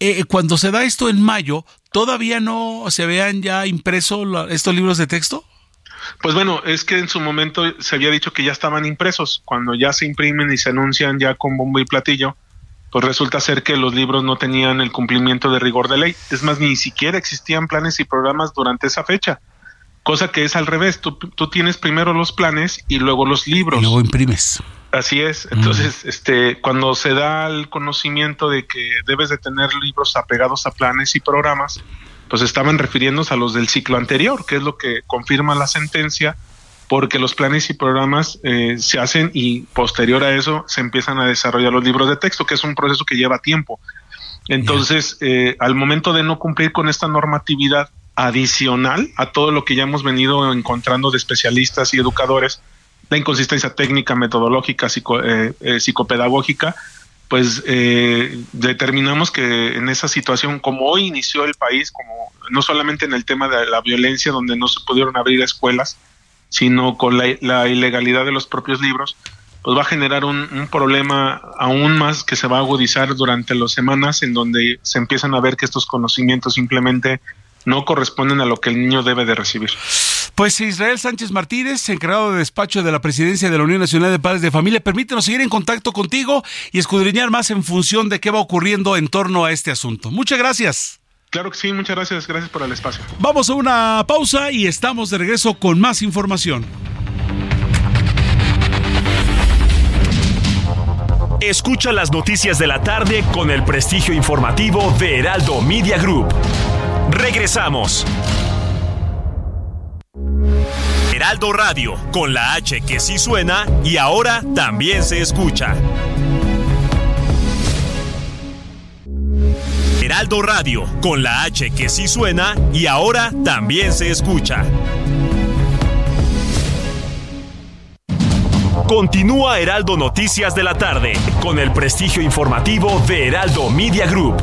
eh, cuando se da esto en mayo, ¿todavía no se vean ya impresos estos libros de texto? Pues bueno, es que en su momento se había dicho que ya estaban impresos. Cuando ya se imprimen y se anuncian ya con bombo y platillo, pues resulta ser que los libros no tenían el cumplimiento de rigor de ley. Es más, ni siquiera existían planes y programas durante esa fecha cosa que es al revés, tú, tú tienes primero los planes y luego los libros. Y luego imprimes. Así es, entonces, este, cuando se da el conocimiento de que debes de tener libros apegados a planes y programas, pues estaban refiriéndose a los del ciclo anterior, que es lo que confirma la sentencia, porque los planes y programas eh, se hacen y posterior a eso se empiezan a desarrollar los libros de texto, que es un proceso que lleva tiempo. Entonces, eh, al momento de no cumplir con esta normatividad, adicional a todo lo que ya hemos venido encontrando de especialistas y educadores, la inconsistencia técnica, metodológica, eh, eh, psicopedagógica, pues eh, determinamos que en esa situación, como hoy inició el país, como no solamente en el tema de la violencia, donde no se pudieron abrir escuelas, sino con la, ilegalidad de los propios libros, pues va a generar un, un, problema aún más que se va a agudizar durante las semanas en donde se empiezan a ver que estos conocimientos simplemente no corresponden a lo que el niño debe de recibir. Pues Israel Sánchez Martínez, encargado de despacho de la presidencia de la Unión Nacional de Padres de Familia, permítenos seguir en contacto contigo y escudriñar más en función de qué va ocurriendo en torno a este asunto. Muchas gracias. Claro que sí, muchas gracias, gracias por el espacio. Vamos a una pausa y estamos de regreso con más información. Escucha las noticias de la tarde con el prestigio informativo de Heraldo Media Group. Regresamos. Heraldo Radio, con la H que sí suena y ahora también se escucha. Heraldo Radio, con la H que sí suena y ahora también se escucha. Continúa Heraldo Noticias de la tarde, con el prestigio informativo de Heraldo Media Group.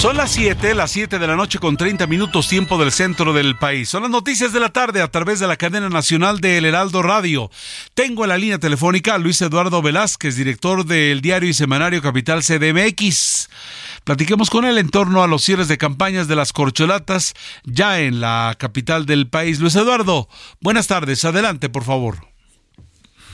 Son las 7, las 7 de la noche con 30 minutos tiempo del centro del país. Son las noticias de la tarde a través de la cadena nacional de El Heraldo Radio. Tengo en la línea telefónica a Luis Eduardo Velázquez, director del diario y semanario Capital CDMX. Platiquemos con él en torno a los cierres de campañas de las corcholatas ya en la capital del país. Luis Eduardo, buenas tardes. Adelante, por favor.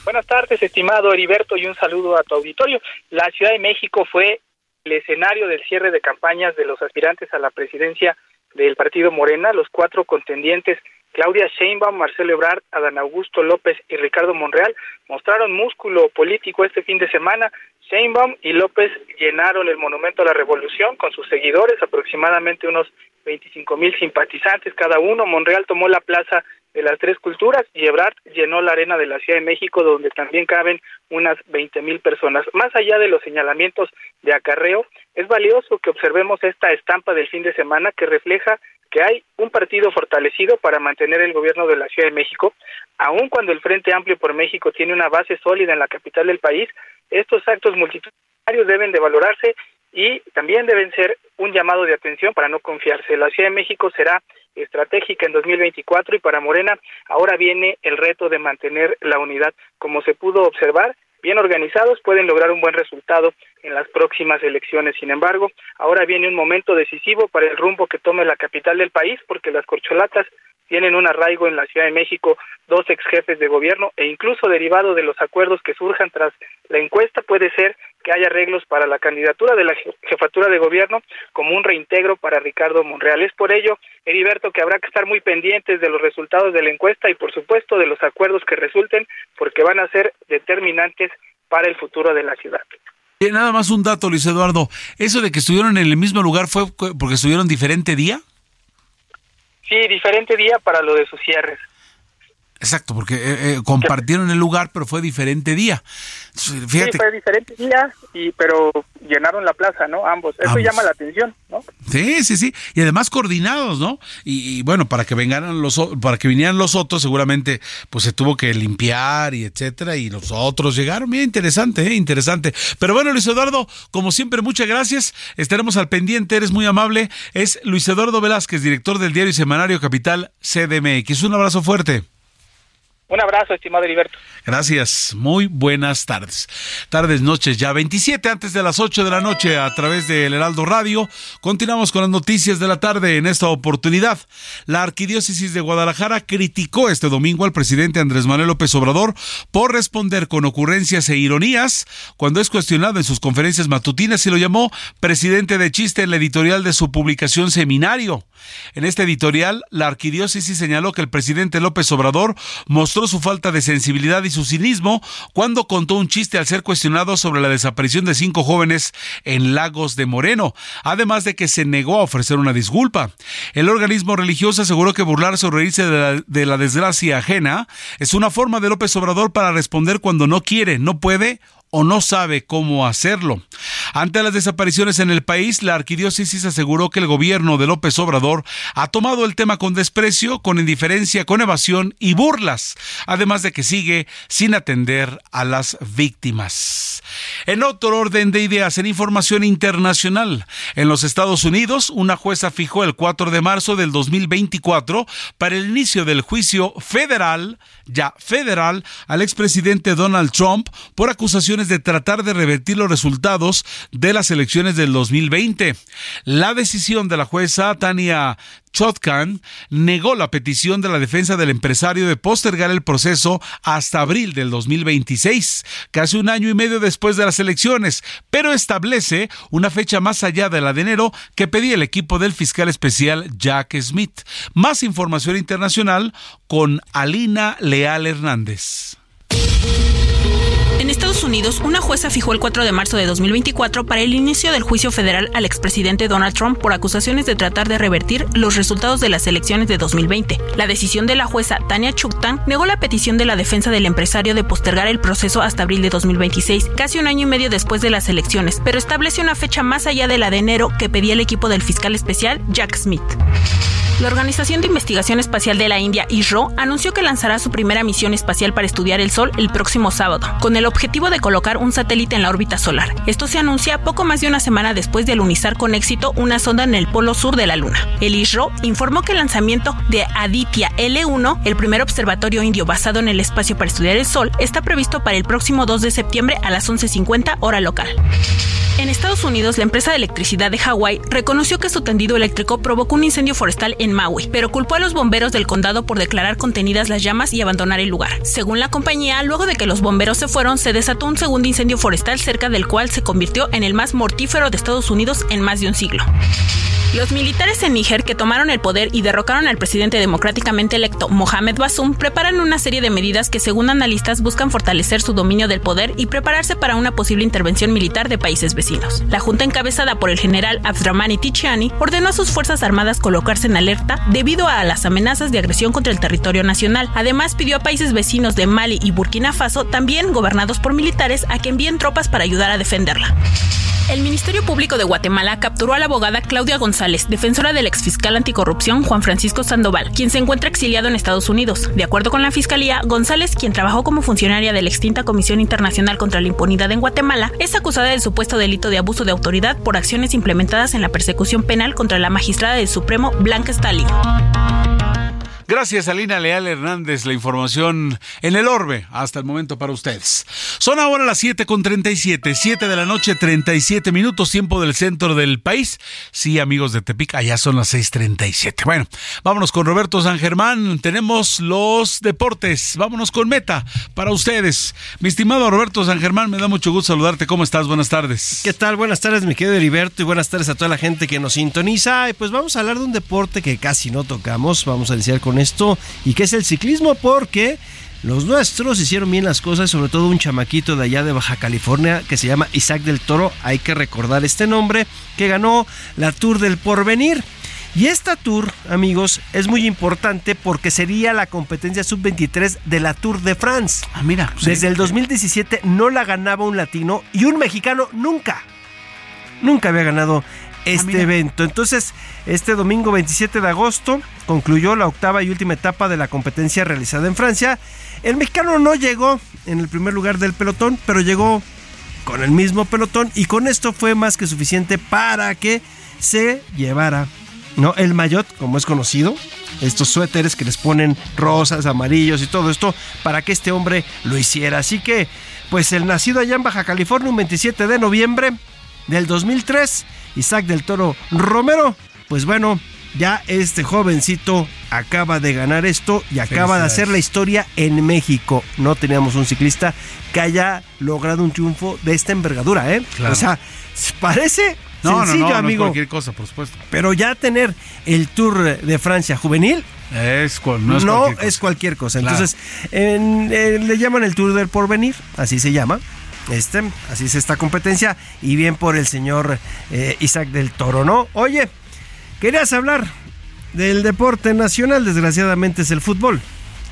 Buenas tardes, estimado Heriberto, y un saludo a tu auditorio. La Ciudad de México fue el escenario del cierre de campañas de los aspirantes a la presidencia del partido Morena, los cuatro contendientes Claudia Sheinbaum, Marcelo Ebrard, Adán Augusto López y Ricardo Monreal mostraron músculo político este fin de semana. Sheinbaum y López llenaron el Monumento a la Revolución con sus seguidores, aproximadamente unos 25 mil simpatizantes cada uno. Monreal tomó la plaza de las tres culturas y Ebrard llenó la arena de la Ciudad de México donde también caben unas 20 mil personas. Más allá de los señalamientos de acarreo, es valioso que observemos esta estampa del fin de semana que refleja que hay un partido fortalecido para mantener el gobierno de la Ciudad de México, aun cuando el Frente Amplio por México tiene una base sólida en la capital del país, estos actos multitudinarios deben de valorarse y también deben ser un llamado de atención para no confiarse. La Ciudad de México será estratégica en 2024 y para Morena ahora viene el reto de mantener la unidad. Como se pudo observar, bien organizados pueden lograr un buen resultado en las próximas elecciones. Sin embargo, ahora viene un momento decisivo para el rumbo que tome la capital del país porque las corcholatas tienen un arraigo en la Ciudad de México, dos ex jefes de gobierno e incluso derivado de los acuerdos que surjan tras la encuesta puede ser que haya arreglos para la candidatura de la jefatura de gobierno como un reintegro para Ricardo Monreal. Es por ello, Heriberto, que habrá que estar muy pendientes de los resultados de la encuesta y por supuesto de los acuerdos que resulten porque van a ser determinantes para el futuro de la ciudad. nada más un dato, Luis Eduardo. ¿Eso de que estuvieron en el mismo lugar fue porque estuvieron diferente día? Sí, diferente día para lo de sus cierres. Exacto, porque eh, eh, compartieron el lugar, pero fue diferente día. Fíjate. Sí, fue diferente día, y, pero llenaron la plaza, ¿no? Ambos. Eso llama la atención, ¿no? Sí, sí, sí. Y además coordinados, ¿no? Y, bueno, para que vengan los, para que vinieran los otros, seguramente, pues se tuvo que limpiar y etcétera, y los otros llegaron. Bien interesante, ¿eh? Interesante. Pero bueno, Luis Eduardo, como siempre, muchas gracias. Estaremos al pendiente, eres muy amable. Es Luis Eduardo Velázquez, director del diario y semanario Capital CDMX. Un abrazo fuerte. Un abrazo, estimado Heriberto. Gracias. Muy buenas tardes. Tardes, noches ya 27 antes de las 8 de la noche a través del Heraldo Radio. Continuamos con las noticias de la tarde en esta oportunidad. La Arquidiócesis de Guadalajara criticó este domingo al presidente Andrés Manuel López Obrador por responder con ocurrencias e ironías cuando es cuestionado en sus conferencias matutinas y lo llamó presidente de chiste en la editorial de su publicación Seminario. En este editorial, la Arquidiócesis señaló que el presidente López Obrador mostró su falta de sensibilidad y su cinismo cuando contó un chiste al ser cuestionado sobre la desaparición de cinco jóvenes en Lagos de Moreno, además de que se negó a ofrecer una disculpa. El organismo religioso aseguró que burlarse o reírse de la, de la desgracia ajena es una forma de López Obrador para responder cuando no quiere, no puede o no sabe cómo hacerlo. Ante las desapariciones en el país, la arquidiócesis aseguró que el gobierno de López Obrador ha tomado el tema con desprecio, con indiferencia, con evasión y burlas, además de que sigue sin atender a las víctimas. En otro orden de ideas, en información internacional, en los Estados Unidos, una jueza fijó el 4 de marzo del 2024 para el inicio del juicio federal, ya federal, al expresidente Donald Trump por acusaciones de tratar de revertir los resultados de las elecciones del 2020. La decisión de la jueza Tania Chotkan negó la petición de la defensa del empresario de postergar el proceso hasta abril del 2026, casi un año y medio después de las elecciones, pero establece una fecha más allá de la de enero que pedía el equipo del fiscal especial Jack Smith. Más información internacional con Alina Leal Hernández. En Estados Unidos, una jueza fijó el 4 de marzo de 2024 para el inicio del juicio federal al expresidente Donald Trump por acusaciones de tratar de revertir los resultados de las elecciones de 2020. La decisión de la jueza Tania Chuktan negó la petición de la defensa del empresario de postergar el proceso hasta abril de 2026, casi un año y medio después de las elecciones, pero estableció una fecha más allá de la de enero que pedía el equipo del fiscal especial Jack Smith. La Organización de Investigación Espacial de la India, ISRO, anunció que lanzará su primera misión espacial para estudiar el Sol el próximo sábado, con el objetivo de colocar un satélite en la órbita solar. Esto se anuncia poco más de una semana después de alunizar con éxito una sonda en el polo sur de la Luna. El ISRO informó que el lanzamiento de Aditya L1, el primer observatorio indio basado en el espacio para estudiar el Sol, está previsto para el próximo 2 de septiembre a las 11.50 hora local. En Estados Unidos, la empresa de electricidad de Hawái reconoció que su tendido eléctrico provocó un incendio forestal en Maui, pero culpó a los bomberos del condado por declarar contenidas las llamas y abandonar el lugar. Según la compañía, luego de que los bomberos se fueron, se desató un segundo incendio forestal cerca del cual se convirtió en el más mortífero de Estados Unidos en más de un siglo. Los militares en Níger que tomaron el poder y derrocaron al presidente democráticamente electo Mohamed Bazoum preparan una serie de medidas que según analistas buscan fortalecer su dominio del poder y prepararse para una posible intervención militar de países vecinos. La junta encabezada por el general Abdramani Tichiani ordenó a sus fuerzas armadas colocarse en alerta debido a las amenazas de agresión contra el territorio nacional. Además pidió a países vecinos de Mali y Burkina Faso, también gobernados por militares, a que envíen tropas para ayudar a defenderla. El Ministerio Público de Guatemala capturó a la abogada Claudia González, defensora del exfiscal anticorrupción Juan Francisco Sandoval, quien se encuentra exiliado en Estados Unidos. De acuerdo con la Fiscalía, González, quien trabajó como funcionaria de la extinta Comisión Internacional contra la Impunidad en Guatemala, es acusada del supuesto delito de abuso de autoridad por acciones implementadas en la persecución penal contra la magistrada del Supremo Blanca Stalin. Gracias, Alina Leal Hernández. La información en el orbe hasta el momento para ustedes. Son ahora las 7 con 37, 7 de la noche, 37 minutos, tiempo del centro del país. Sí, amigos de Tepic, allá son las 6:37. Bueno, vámonos con Roberto San Germán. Tenemos los deportes. Vámonos con Meta para ustedes. Mi estimado Roberto San Germán, me da mucho gusto saludarte. ¿Cómo estás? Buenas tardes. ¿Qué tal? Buenas tardes, mi querido Heriberto, y buenas tardes a toda la gente que nos sintoniza. Pues vamos a hablar de un deporte que casi no tocamos. Vamos a iniciar con esto y que es el ciclismo porque los nuestros hicieron bien las cosas, sobre todo un chamaquito de allá de Baja California que se llama Isaac del Toro, hay que recordar este nombre, que ganó la Tour del Porvenir. Y esta Tour, amigos, es muy importante porque sería la competencia sub-23 de la Tour de France. Ah, mira. Desde el 2017 no la ganaba un latino y un mexicano nunca. Nunca había ganado este evento. Entonces, este domingo 27 de agosto concluyó la octava y última etapa de la competencia realizada en Francia. El mexicano no llegó en el primer lugar del pelotón, pero llegó con el mismo pelotón y con esto fue más que suficiente para que se llevara ¿no? el maillot, como es conocido, estos suéteres que les ponen rosas, amarillos y todo esto, para que este hombre lo hiciera. Así que, pues el nacido allá en Baja California, un 27 de noviembre del 2003, Isaac del Toro Romero, pues bueno, ya este jovencito acaba de ganar esto y acaba de hacer la historia en México. No teníamos un ciclista que haya logrado un triunfo de esta envergadura, ¿eh? O sea, parece no, sencillo, no, no, amigo. No es cualquier cosa, por supuesto. Pero ya tener el Tour de Francia juvenil es, no es no cualquier cosa. es cualquier cosa. Claro. Entonces, en- eh, le llaman el Tour del Porvenir, así se llama. Este, así es esta competencia. Y bien por el señor eh, Isaac del Toro, ¿no? Oye, querías hablar del deporte nacional, desgraciadamente es el fútbol.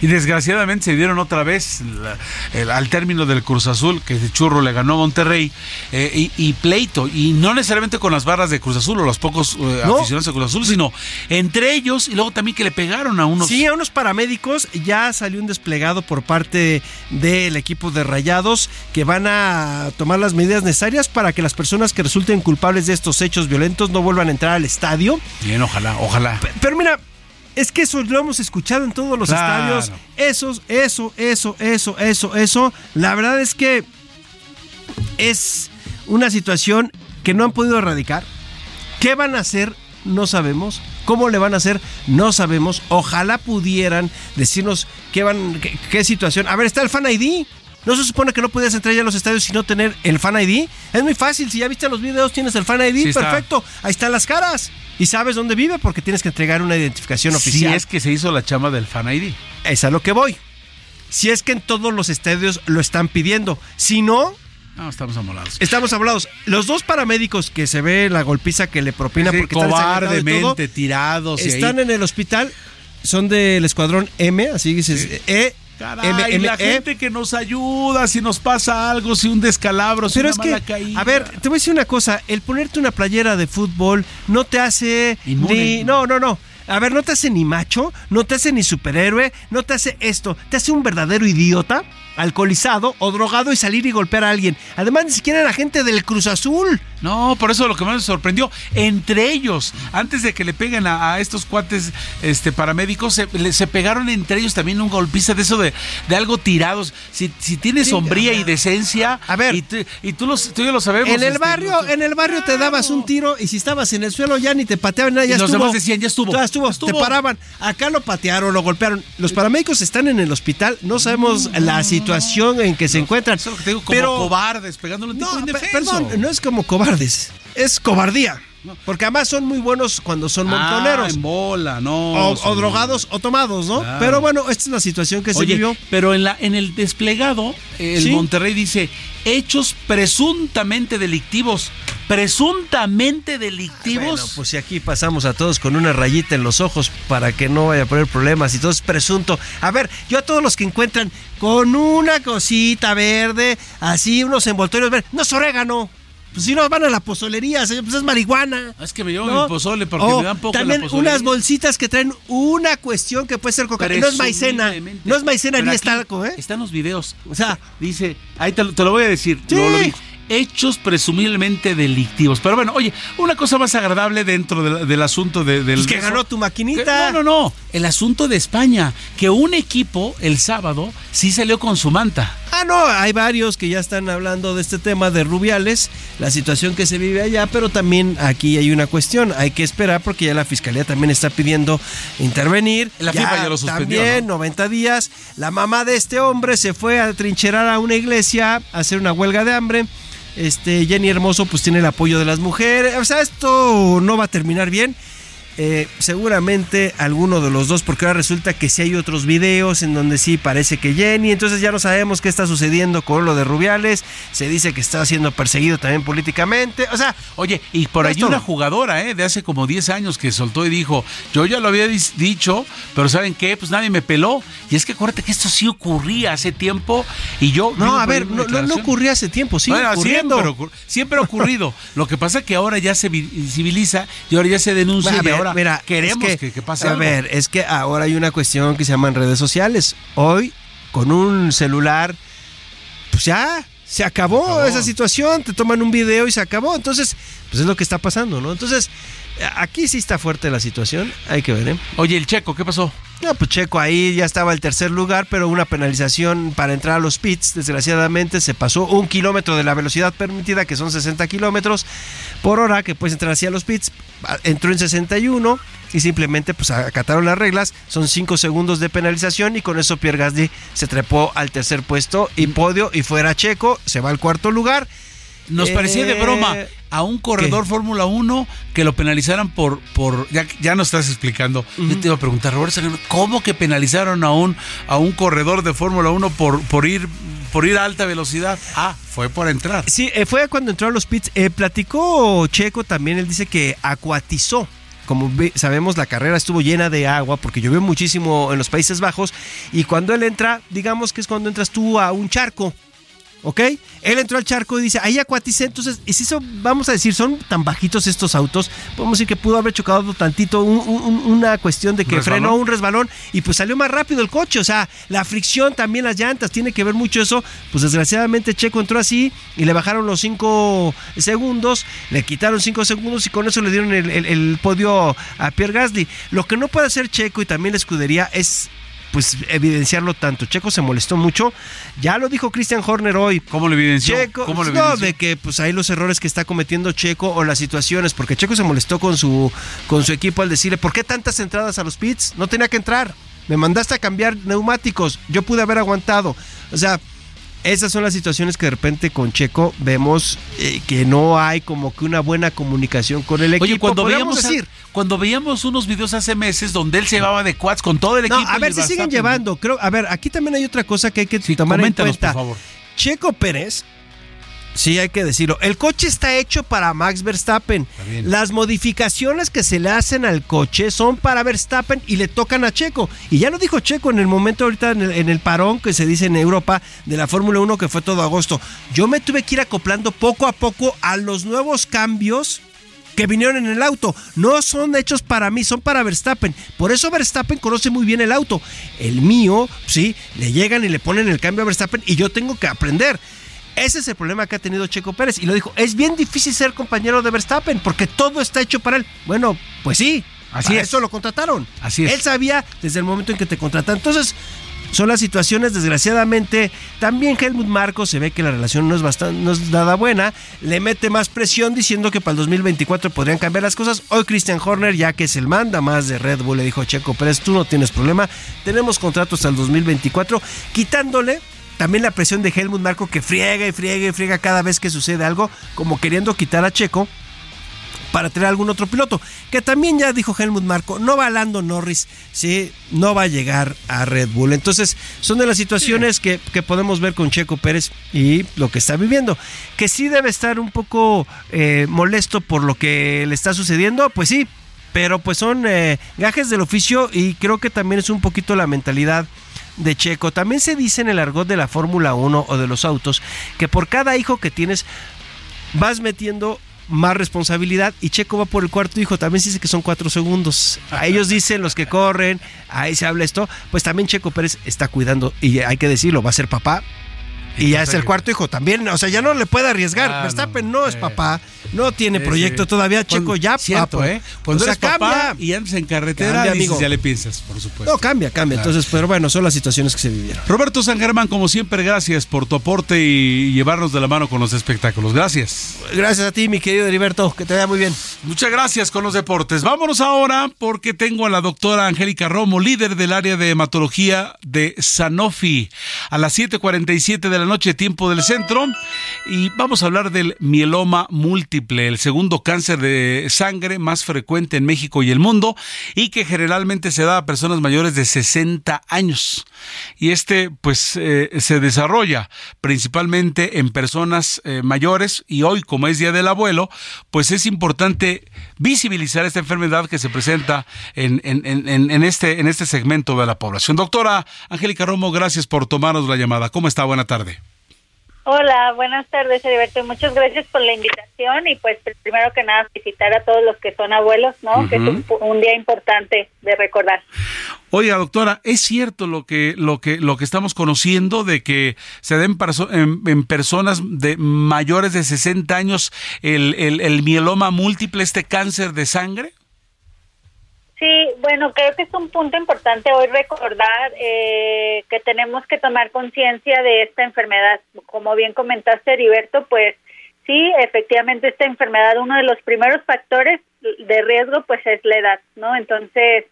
Y desgraciadamente se dieron otra vez la- el- al término del Cruz Azul, que de churro le ganó a Monterrey, eh, y, y pleito, y no necesariamente con las barras de Cruz Azul o los pocos eh, No. aficionados de Cruz Azul, sino entre ellos y luego también que le pegaron a unos. Sí, a unos paramédicos ya salió un desplegado por parte del equipo de Rayados que van a tomar las medidas necesarias para que las personas que resulten culpables de estos hechos violentos no vuelvan a entrar al estadio. Bien, ojalá, ojalá. Pero mira, es que eso lo hemos escuchado en todos los Claro. estadios. Eso, eso, eso, eso, eso, eso. La verdad es que es una situación que no han podido erradicar. ¿Qué van a hacer? No sabemos. ¿Cómo le van a hacer? No sabemos. Ojalá pudieran decirnos qué van, qué, qué situación. A ver, está el Fan ID. ¿No se supone que no podías entrar ya a los estadios sin no tener el Fan ID? Es muy fácil. Si ya viste los videos, tienes el Fan ID. Sí perfecto. Ahí están las caras. Y sabes dónde vive porque tienes que entregar una identificación Si oficial. es que se hizo la chama del Fan ID. Es a lo que voy. Si es que en todos los estadios lo están pidiendo. Si no, No, estamos amolados. estamos hablados. Los dos paramédicos que se ve la golpiza que le propina Sí, porque están ensangrentados y todo, cobardemente tirados. ahí- están en el hospital. Son del escuadrón M, así dices. E, Caray, M, M, la E. gente que nos ayuda, si nos pasa algo, si un descalabro, si Pero una es que, caída. a ver, te voy a decir una cosa. El ponerte una playera de fútbol no te hace Inmune. ni. No, no, no. A ver, no te hace ni macho, no te hace ni superhéroe, no te hace esto. Te hace un verdadero idiota alcoholizado o drogado y salir y golpear a alguien. Además, ni siquiera era gente del Cruz Azul. No, por eso lo que más me sorprendió, entre ellos, antes de que le peguen a, estos cuates este, paramédicos, se, se, pegaron entre ellos también un golpista de eso de, de algo tirados. Si, si tienes sombría y decencia, a ver, y, y tú, los, tú y yo lo sabemos. En el este, barrio, en el barrio te dabas un tiro y si estabas en el suelo ya ni te pateaban nada, ya y los demás decían, ya estuvo, ya estuvo, te paraban. Acá lo patearon, lo golpearon. Los paramédicos están en el hospital, no sabemos la situación en que se encuentran. Eso es lo que te digo, como pero, cobardes, pegándole un no, Perdón, no es como cobardes, es cobardía. Porque además son muy buenos cuando son montoneros. Ah, en bola, no. O, drogados o tomados, ¿no? Pero bueno, esta es la situación que se vivió. Pero en, la, en el desplegado, el Monterrey dice hechos presuntamente delictivos. Presuntamente delictivos. Bueno, pues si aquí pasamos a todos con una rayita en los ojos para que no vaya a poner problemas y todo es presunto. A ver, yo a todos los que encuentran con una cosita verde, así unos envoltorios verdes, no es orégano. Pues si no van a la pozolería, pues es marihuana. Es que me llevo mi pozole porque me dan poco También unas bolsitas que traen una cuestión que puede ser cocaína. No es maicena. No es maicena ni es talco, ¿eh? Están los videos. O sea, dice, ahí te, lo voy a decir. Sí. lo hechos presumiblemente delictivos. Pero bueno, oye, una cosa más agradable dentro del asunto de, del... Pues que ganó tu maquinita. no, no, no. El asunto de España, que un equipo el sábado sí salió con su manta. Ah, no, hay varios que ya están hablando de este tema de Rubiales, la situación que se vive allá, pero también aquí hay una cuestión, hay que esperar porque ya la fiscalía también está pidiendo intervenir. La FIFA ya lo suspendió. También, 90 días. La mamá de este hombre se fue a trincherar a una iglesia a hacer una huelga de hambre este, Jenny Hermoso pues tiene el apoyo de las mujeres. O sea, esto no va a terminar bien. Eh, seguramente alguno de los dos, porque ahora resulta que si hay otros videos en donde sí parece que Jenny, entonces ya no sabemos qué está sucediendo con lo de Rubiales, se dice que está siendo perseguido también políticamente, o sea... Oye, y por ahí una jugadora eh, de hace como 10 años que soltó y dijo, yo ya lo había dicho, pero ¿saben qué? Pues nadie me peló, y es que acuérdate que esto sí ocurría hace tiempo, y yo... No, a ver, no, no, ocurría hace tiempo, sí. Siempre, siempre ha ocurrido, lo que pasa es que ahora ya se civiliza y ahora ya se denuncia ahora mira, queremos que, pase A ver, es que ahora hay una cuestión que se llama en redes sociales. Hoy, con un celular, pues ya se acabó, esa situación, te toman un video y se acabó. Entonces, pues es lo que está pasando, ¿no? Entonces, aquí sí está fuerte la situación, hay que ver, ¿eh? Oye, el Checo, ¿qué pasó? No, pues Checo ahí ya estaba el tercer lugar, pero una penalización para entrar a los pits, desgraciadamente se pasó un kilómetro de la velocidad permitida, que son 60 kilómetros por hora, que puedes entrar hacia los pits, entró en 61 y simplemente pues acataron las reglas, son 5 segundos de penalización y con eso Pierre Gasly se trepó al tercer puesto y podio y fuera Checo, se va al cuarto lugar. Nos parecía de broma eh, a un corredor Fórmula 1 que lo penalizaran por. por ya, ya nos estás explicando. Yo te iba a preguntar, Roberto, ¿cómo que penalizaron a un, a un corredor de Fórmula 1 por, por, ir, por ir a alta velocidad? Ah, fue por entrar. Sí, eh, fue cuando entró a los pits. Eh, platicó Checo también, él dice que acuatizó como sabemos la carrera estuvo llena de agua porque llovió muchísimo en los Países Bajos y cuando él entra, digamos que es cuando entras tú a un charco ¿ok? Él entró al charco y dice, ahí acuaticé, entonces, y si eso, vamos a decir, son tan bajitos estos autos, podemos decir que pudo haber chocado tantito una cuestión de que frenó un resbalón y pues salió más rápido el coche, o sea, la fricción también las llantas, tiene que ver mucho eso, pues desgraciadamente Checo entró así y le bajaron los 5 segundos, le quitaron 5 segundos y con eso le dieron el, el podio a Pierre Gasly. Lo que no puede hacer Checo y también la escudería es pues evidenciarlo tanto. Checo se molestó mucho. Ya lo dijo Christian Horner hoy. ¿Cómo lo evidenció? Checo, no, de que pues hay los errores que está cometiendo Checo o las situaciones, porque Checo se molestó con su con su equipo al decirle, "¿Por qué tantas entradas a los pits? No tenía que entrar. Me mandaste a cambiar neumáticos. Yo pude haber aguantado." O sea, esas son las situaciones que de repente con Checo vemos eh, que no hay como que una buena comunicación con el equipo. Oye, cuando veíamos, decir, cuando veíamos unos videos hace meses donde él se llevaba de quads con todo el equipo. a ver, si siguen llevando. Creo, a ver, aquí también hay otra cosa que hay que tomar en cuenta. Por favor. Checo Pérez Sí, hay que decirlo. El coche está hecho para Max Verstappen. Las modificaciones que se le hacen al coche son para Verstappen y le tocan a Checo. Y ya lo dijo Checo en el momento ahorita en el, parón que se dice en Europa de la Fórmula 1 que fue todo agosto. Yo me tuve que ir acoplando poco a poco a los nuevos cambios que vinieron en el auto. No son hechos para mí, son para Verstappen. Por eso Verstappen conoce muy bien el auto. El mío, sí, le llegan y le ponen el cambio a Verstappen y yo tengo que aprender. Ese es el problema que ha tenido Checo Pérez. Y lo dijo, es bien difícil ser compañero de Verstappen porque todo está hecho para él. Bueno, pues sí. Así es. Eso lo contrataron. Así es. Él sabía desde el momento en que te contratan. Entonces, son las situaciones, desgraciadamente. También Helmut Marco se ve que la relación no es, bastante, no es nada buena. Le mete más presión diciendo que para el 2024 podrían cambiar las cosas. Hoy Christian Horner, ya que es el manda más de Red Bull, le dijo a Checo Pérez, tú no tienes problema. Tenemos contratos hasta el 2024, quitándole también la presión de Helmut Marco que friega y friega y friega cada vez que sucede algo, como queriendo quitar a Checo para traer algún otro piloto. Que también ya dijo Helmut Marco, no va Lando Norris, sí, no va a llegar a Red Bull. Entonces, son de las situaciones que, que, podemos ver con Checo Pérez y lo que está viviendo. Que sí debe estar un poco eh, molesto por lo que le está sucediendo, pues sí, pero pues son eh, gajes del oficio y creo que también es un poquito la mentalidad de Checo. También se dice en el argot de la Fórmula 1 o de los autos que por cada hijo que tienes vas metiendo más responsabilidad y Checo va por el cuarto hijo, también se dice que son cuatro segundos. A ellos dicen los que corren, ahí se habla esto, pues también Checo Pérez está cuidando y hay que decirlo, va a ser papá y ya es el cuarto hijo también, o sea, ya no le puede arriesgar. Ah, Verstappen no, es papá, no tiene proyecto todavía. Checo ya cierto, papá. ¿eh? Cuando eres papá y antes en carretera, cambia, amigo. ya le piensas, por supuesto. No, cambia, cambia. Claro. Entonces, pero bueno, son las situaciones que se vivieron. Roberto San Germán, como siempre, gracias por tu aporte y llevarnos de la mano con los espectáculos. Gracias. Gracias a ti, mi querido Heriberto, que te vaya muy bien. Muchas gracias con los deportes. Vámonos ahora porque tengo a la doctora Angélica Romo, líder del área de hematología de Sanofi, a las 7:47 de la noche, tiempo del centro y vamos a hablar del mieloma múltiple, el segundo cáncer de sangre más frecuente en México y el mundo y que generalmente se da a personas mayores de 60 años. Y este pues eh, se desarrolla principalmente en personas eh, mayores y hoy como es Día del Abuelo, pues es importante visibilizar esta enfermedad que se presenta en, en, en, en este, en este segmento de la población. Doctora Angélica Romo, gracias por tomarnos la llamada. ¿Cómo está? Buena tarde. Hola, buenas tardes, Heriberto. Muchas gracias por la invitación y pues primero que nada felicitar a todos los que son abuelos, ¿no? Uh -huh. Que es un, un, día importante de recordar. Oiga, doctora, ¿es cierto lo que lo que lo que estamos conociendo de que se den en, en, personas de mayores de 60 años el, el, el mieloma múltiple, este cáncer de sangre? Sí, bueno, creo que es un punto importante hoy recordar eh, que tenemos que tomar conciencia de esta enfermedad. Como bien comentaste, Heriberto, pues sí, efectivamente esta enfermedad, uno de los primeros factores de riesgo, pues es la edad, ¿no? Entonces,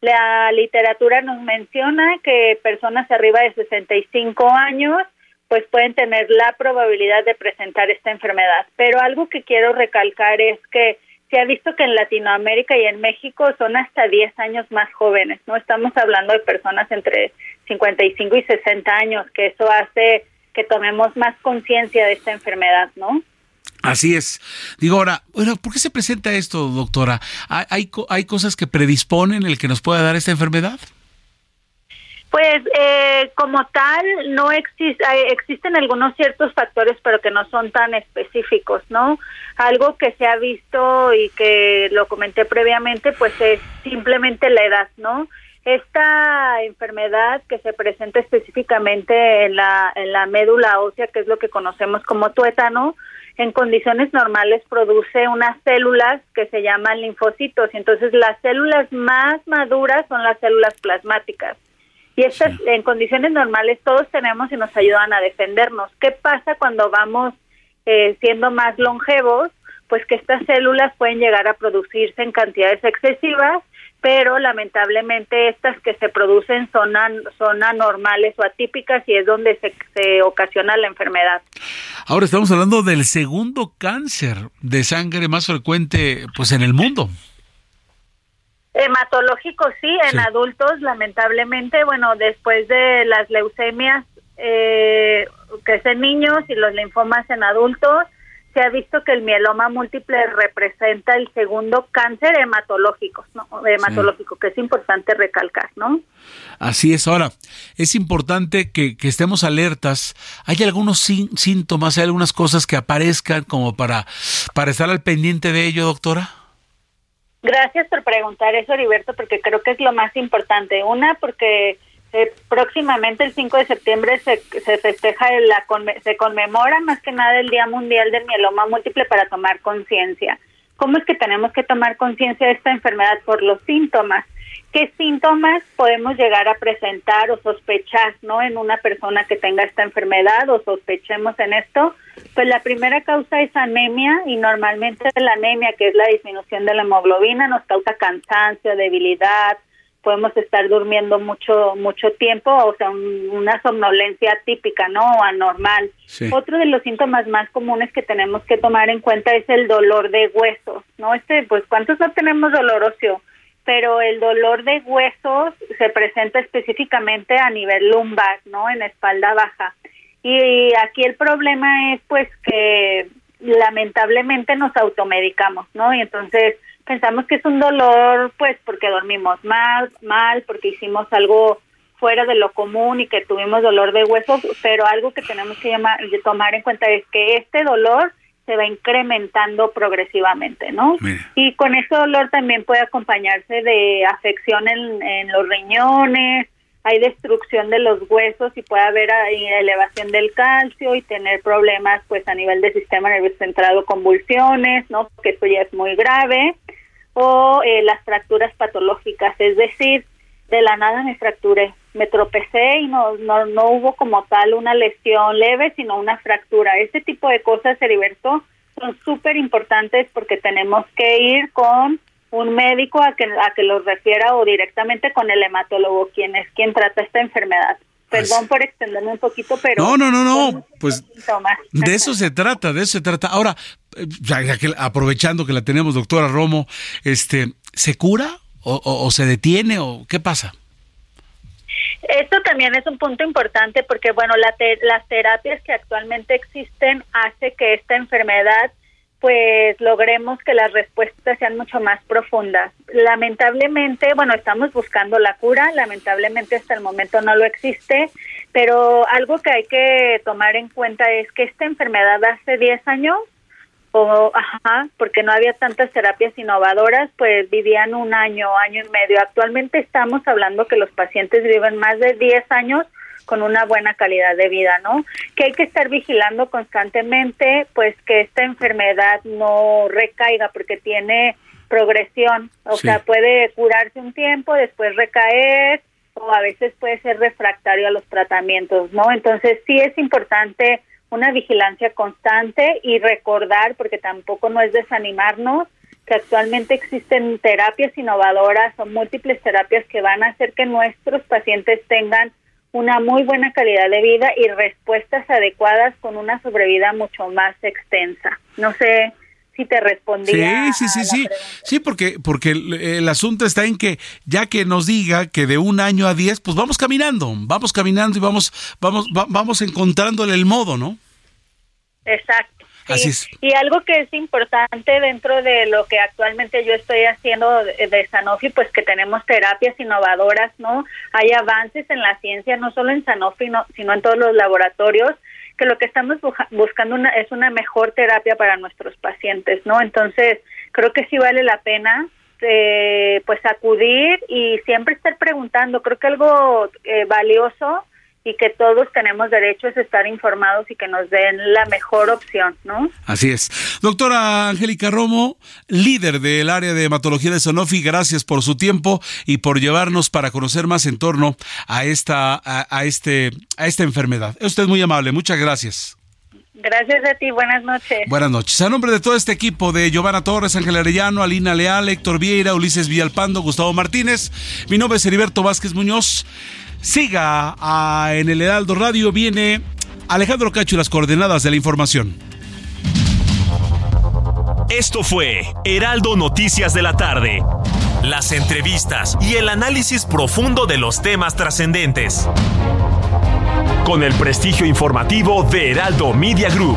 la literatura nos menciona que personas arriba de 65 años, pues pueden tener la probabilidad de presentar esta enfermedad. Pero algo que quiero recalcar es que se ha visto que en Latinoamérica y en México son hasta 10 años más jóvenes, ¿no? Estamos hablando de personas entre 55 y 60 años, que eso hace que tomemos más conciencia de esta enfermedad, ¿no? Así es. Digo ahora, bueno, ¿por qué se presenta esto, doctora? ¿Hay, hay, hay cosas que predisponen el que nos pueda dar esta enfermedad? Pues eh, como tal, no existe, existen algunos ciertos factores, pero que no son tan específicos, ¿no? Algo que se ha visto y que lo comenté previamente, pues es simplemente la edad, ¿no? Esta enfermedad que se presenta específicamente en la, en la médula ósea, que es lo que conocemos como tuétano, en condiciones normales produce unas células que se llaman linfocitos, y entonces las células más maduras son las células plasmáticas. Y estas sí. en condiciones normales todos tenemos y nos ayudan a defendernos. ¿Qué pasa cuando vamos eh, siendo más longevos? Pues que estas células pueden llegar a producirse en cantidades excesivas, pero lamentablemente estas que se producen son, an, son anormales o atípicas y es donde se, se ocasiona la enfermedad. Ahora estamos hablando del segundo cáncer de sangre más frecuente pues en el mundo. Hematológico sí, en sí. adultos lamentablemente, bueno, después de las leucemias, eh, que es en niños y los linfomas en adultos, se ha visto que el mieloma múltiple representa el segundo cáncer hematológico, ¿no? hematológico, que es importante recalcar, ¿no? Así es. Ahora, es importante que, estemos alertas. ¿Hay algunos síntomas, hay algunas cosas que aparezcan como para, para estar al pendiente de ello, doctora? Gracias por preguntar eso, Heriberto, porque creo que es lo más importante. Una, porque eh, próximamente el 5 de septiembre se, se festeja, la, se conmemora más que nada el Día Mundial del Mieloma Múltiple para tomar conciencia. ¿Cómo es que tenemos que tomar conciencia de esta enfermedad? Por los síntomas. ¿Qué síntomas podemos llegar a presentar o sospechar ¿no? en una persona que tenga esta enfermedad o sospechemos en esto? Pues la primera causa es anemia y normalmente la anemia, que es la disminución de la hemoglobina, nos causa cansancio, debilidad, podemos estar durmiendo mucho mucho tiempo, o sea, una somnolencia típica, ¿no? O anormal. Otro de los síntomas más comunes que tenemos que tomar en cuenta es el dolor de huesos, ¿no? Este, pues, ¿cuántos no tenemos dolor óseo? Pero el dolor de huesos se presenta específicamente a nivel lumbar, ¿no? En espalda baja. Y aquí el problema es, pues, que lamentablemente nos automedicamos, ¿no? Y entonces pensamos que es un dolor, pues porque dormimos mal, mal, porque hicimos algo fuera de lo común y que tuvimos dolor de hueso, pero algo que tenemos que llamar, tomar en cuenta es que este dolor se va incrementando progresivamente, ¿no? Y con ese dolor también puede acompañarse de afección en, en los riñones, hay destrucción de los huesos y puede haber elevación del calcio y tener problemas pues a nivel del sistema nervioso centrado, convulsiones, ¿no? Que eso ya es muy grave o eh, las fracturas patológicas, es decir, de la nada me fracturé, me tropecé y no, no, no hubo como tal una lesión leve, sino una fractura. Este tipo de cosas, Heriberto, son súper importantes porque tenemos que ir con un médico a que, a que los refiera o directamente con el hematólogo, quien es quien trata esta enfermedad. Perdón por extenderme un poquito, pero... No, no, no, no, pues de eso se trata, de eso se trata. Ahora, ya, que, aprovechando que la tenemos, doctora Romo, este, ¿se cura o, se detiene o qué pasa? Esto también es un punto importante porque, bueno, las terapias que actualmente existen hace que esta enfermedad pues logremos que las respuestas sean mucho más profundas. Lamentablemente, bueno, estamos buscando la cura, lamentablemente hasta el momento no lo existe, pero algo que hay que tomar en cuenta es que esta enfermedad hace 10 años o ajá, porque no había tantas terapias innovadoras, pues vivían un año, año y medio. Actualmente estamos hablando que los pacientes viven más de 10 años con una buena calidad de vida, ¿no? Que hay que estar vigilando constantemente, pues que esta enfermedad no recaiga porque tiene progresión, o sea, puede curarse un tiempo, después recaer o a veces puede ser refractario a los tratamientos, ¿no? Entonces sí es importante una vigilancia constante y recordar, porque tampoco no es desanimarnos, que actualmente existen terapias innovadoras o múltiples terapias que van a hacer que nuestros pacientes tengan una muy buena calidad de vida y respuestas adecuadas con una sobrevida mucho más extensa. No sé si te respondí. Sí, sí, sí, sí. Sí, porque, porque el, asunto está en que ya que nos diga que de un año a diez, pues vamos caminando, vamos caminando y vamos, vamos, vamos encontrándole el modo, ¿no? Exacto. Y algo que es importante dentro de lo que actualmente yo estoy haciendo de, Sanofi, pues que tenemos terapias innovadoras, ¿no? Hay avances en la ciencia, no solo en Sanofi, sino en todos los laboratorios, que lo que estamos buscando una, es una mejor terapia para nuestros pacientes, ¿no? Entonces, creo que sí vale la pena eh, pues acudir y siempre estar preguntando. Creo que algo eh, valioso y que todos tenemos derecho a estar informados y que nos den la mejor opción, ¿no? Así es. Doctora Angélica Romo, líder del área de hematología de Sanofi, gracias por su tiempo y por llevarnos para conocer más en torno a esta, a, este, a esta enfermedad. Es usted muy amable, muchas gracias. Gracias a ti, buenas noches. Buenas noches. A nombre de todo este equipo de Giovanna Torres, Ángel Arellano, Alina Leal, Héctor Vieira, Ulises Villalpando, Gustavo Martínez, mi nombre es Heriberto Vázquez Muñoz. Siga en el Heraldo Radio, viene Alejandro Cacho y las coordenadas de la información. Esto fue Heraldo Noticias de la tarde. Las entrevistas y el análisis profundo de los temas trascendentes. Con el prestigio informativo de Heraldo Media Group.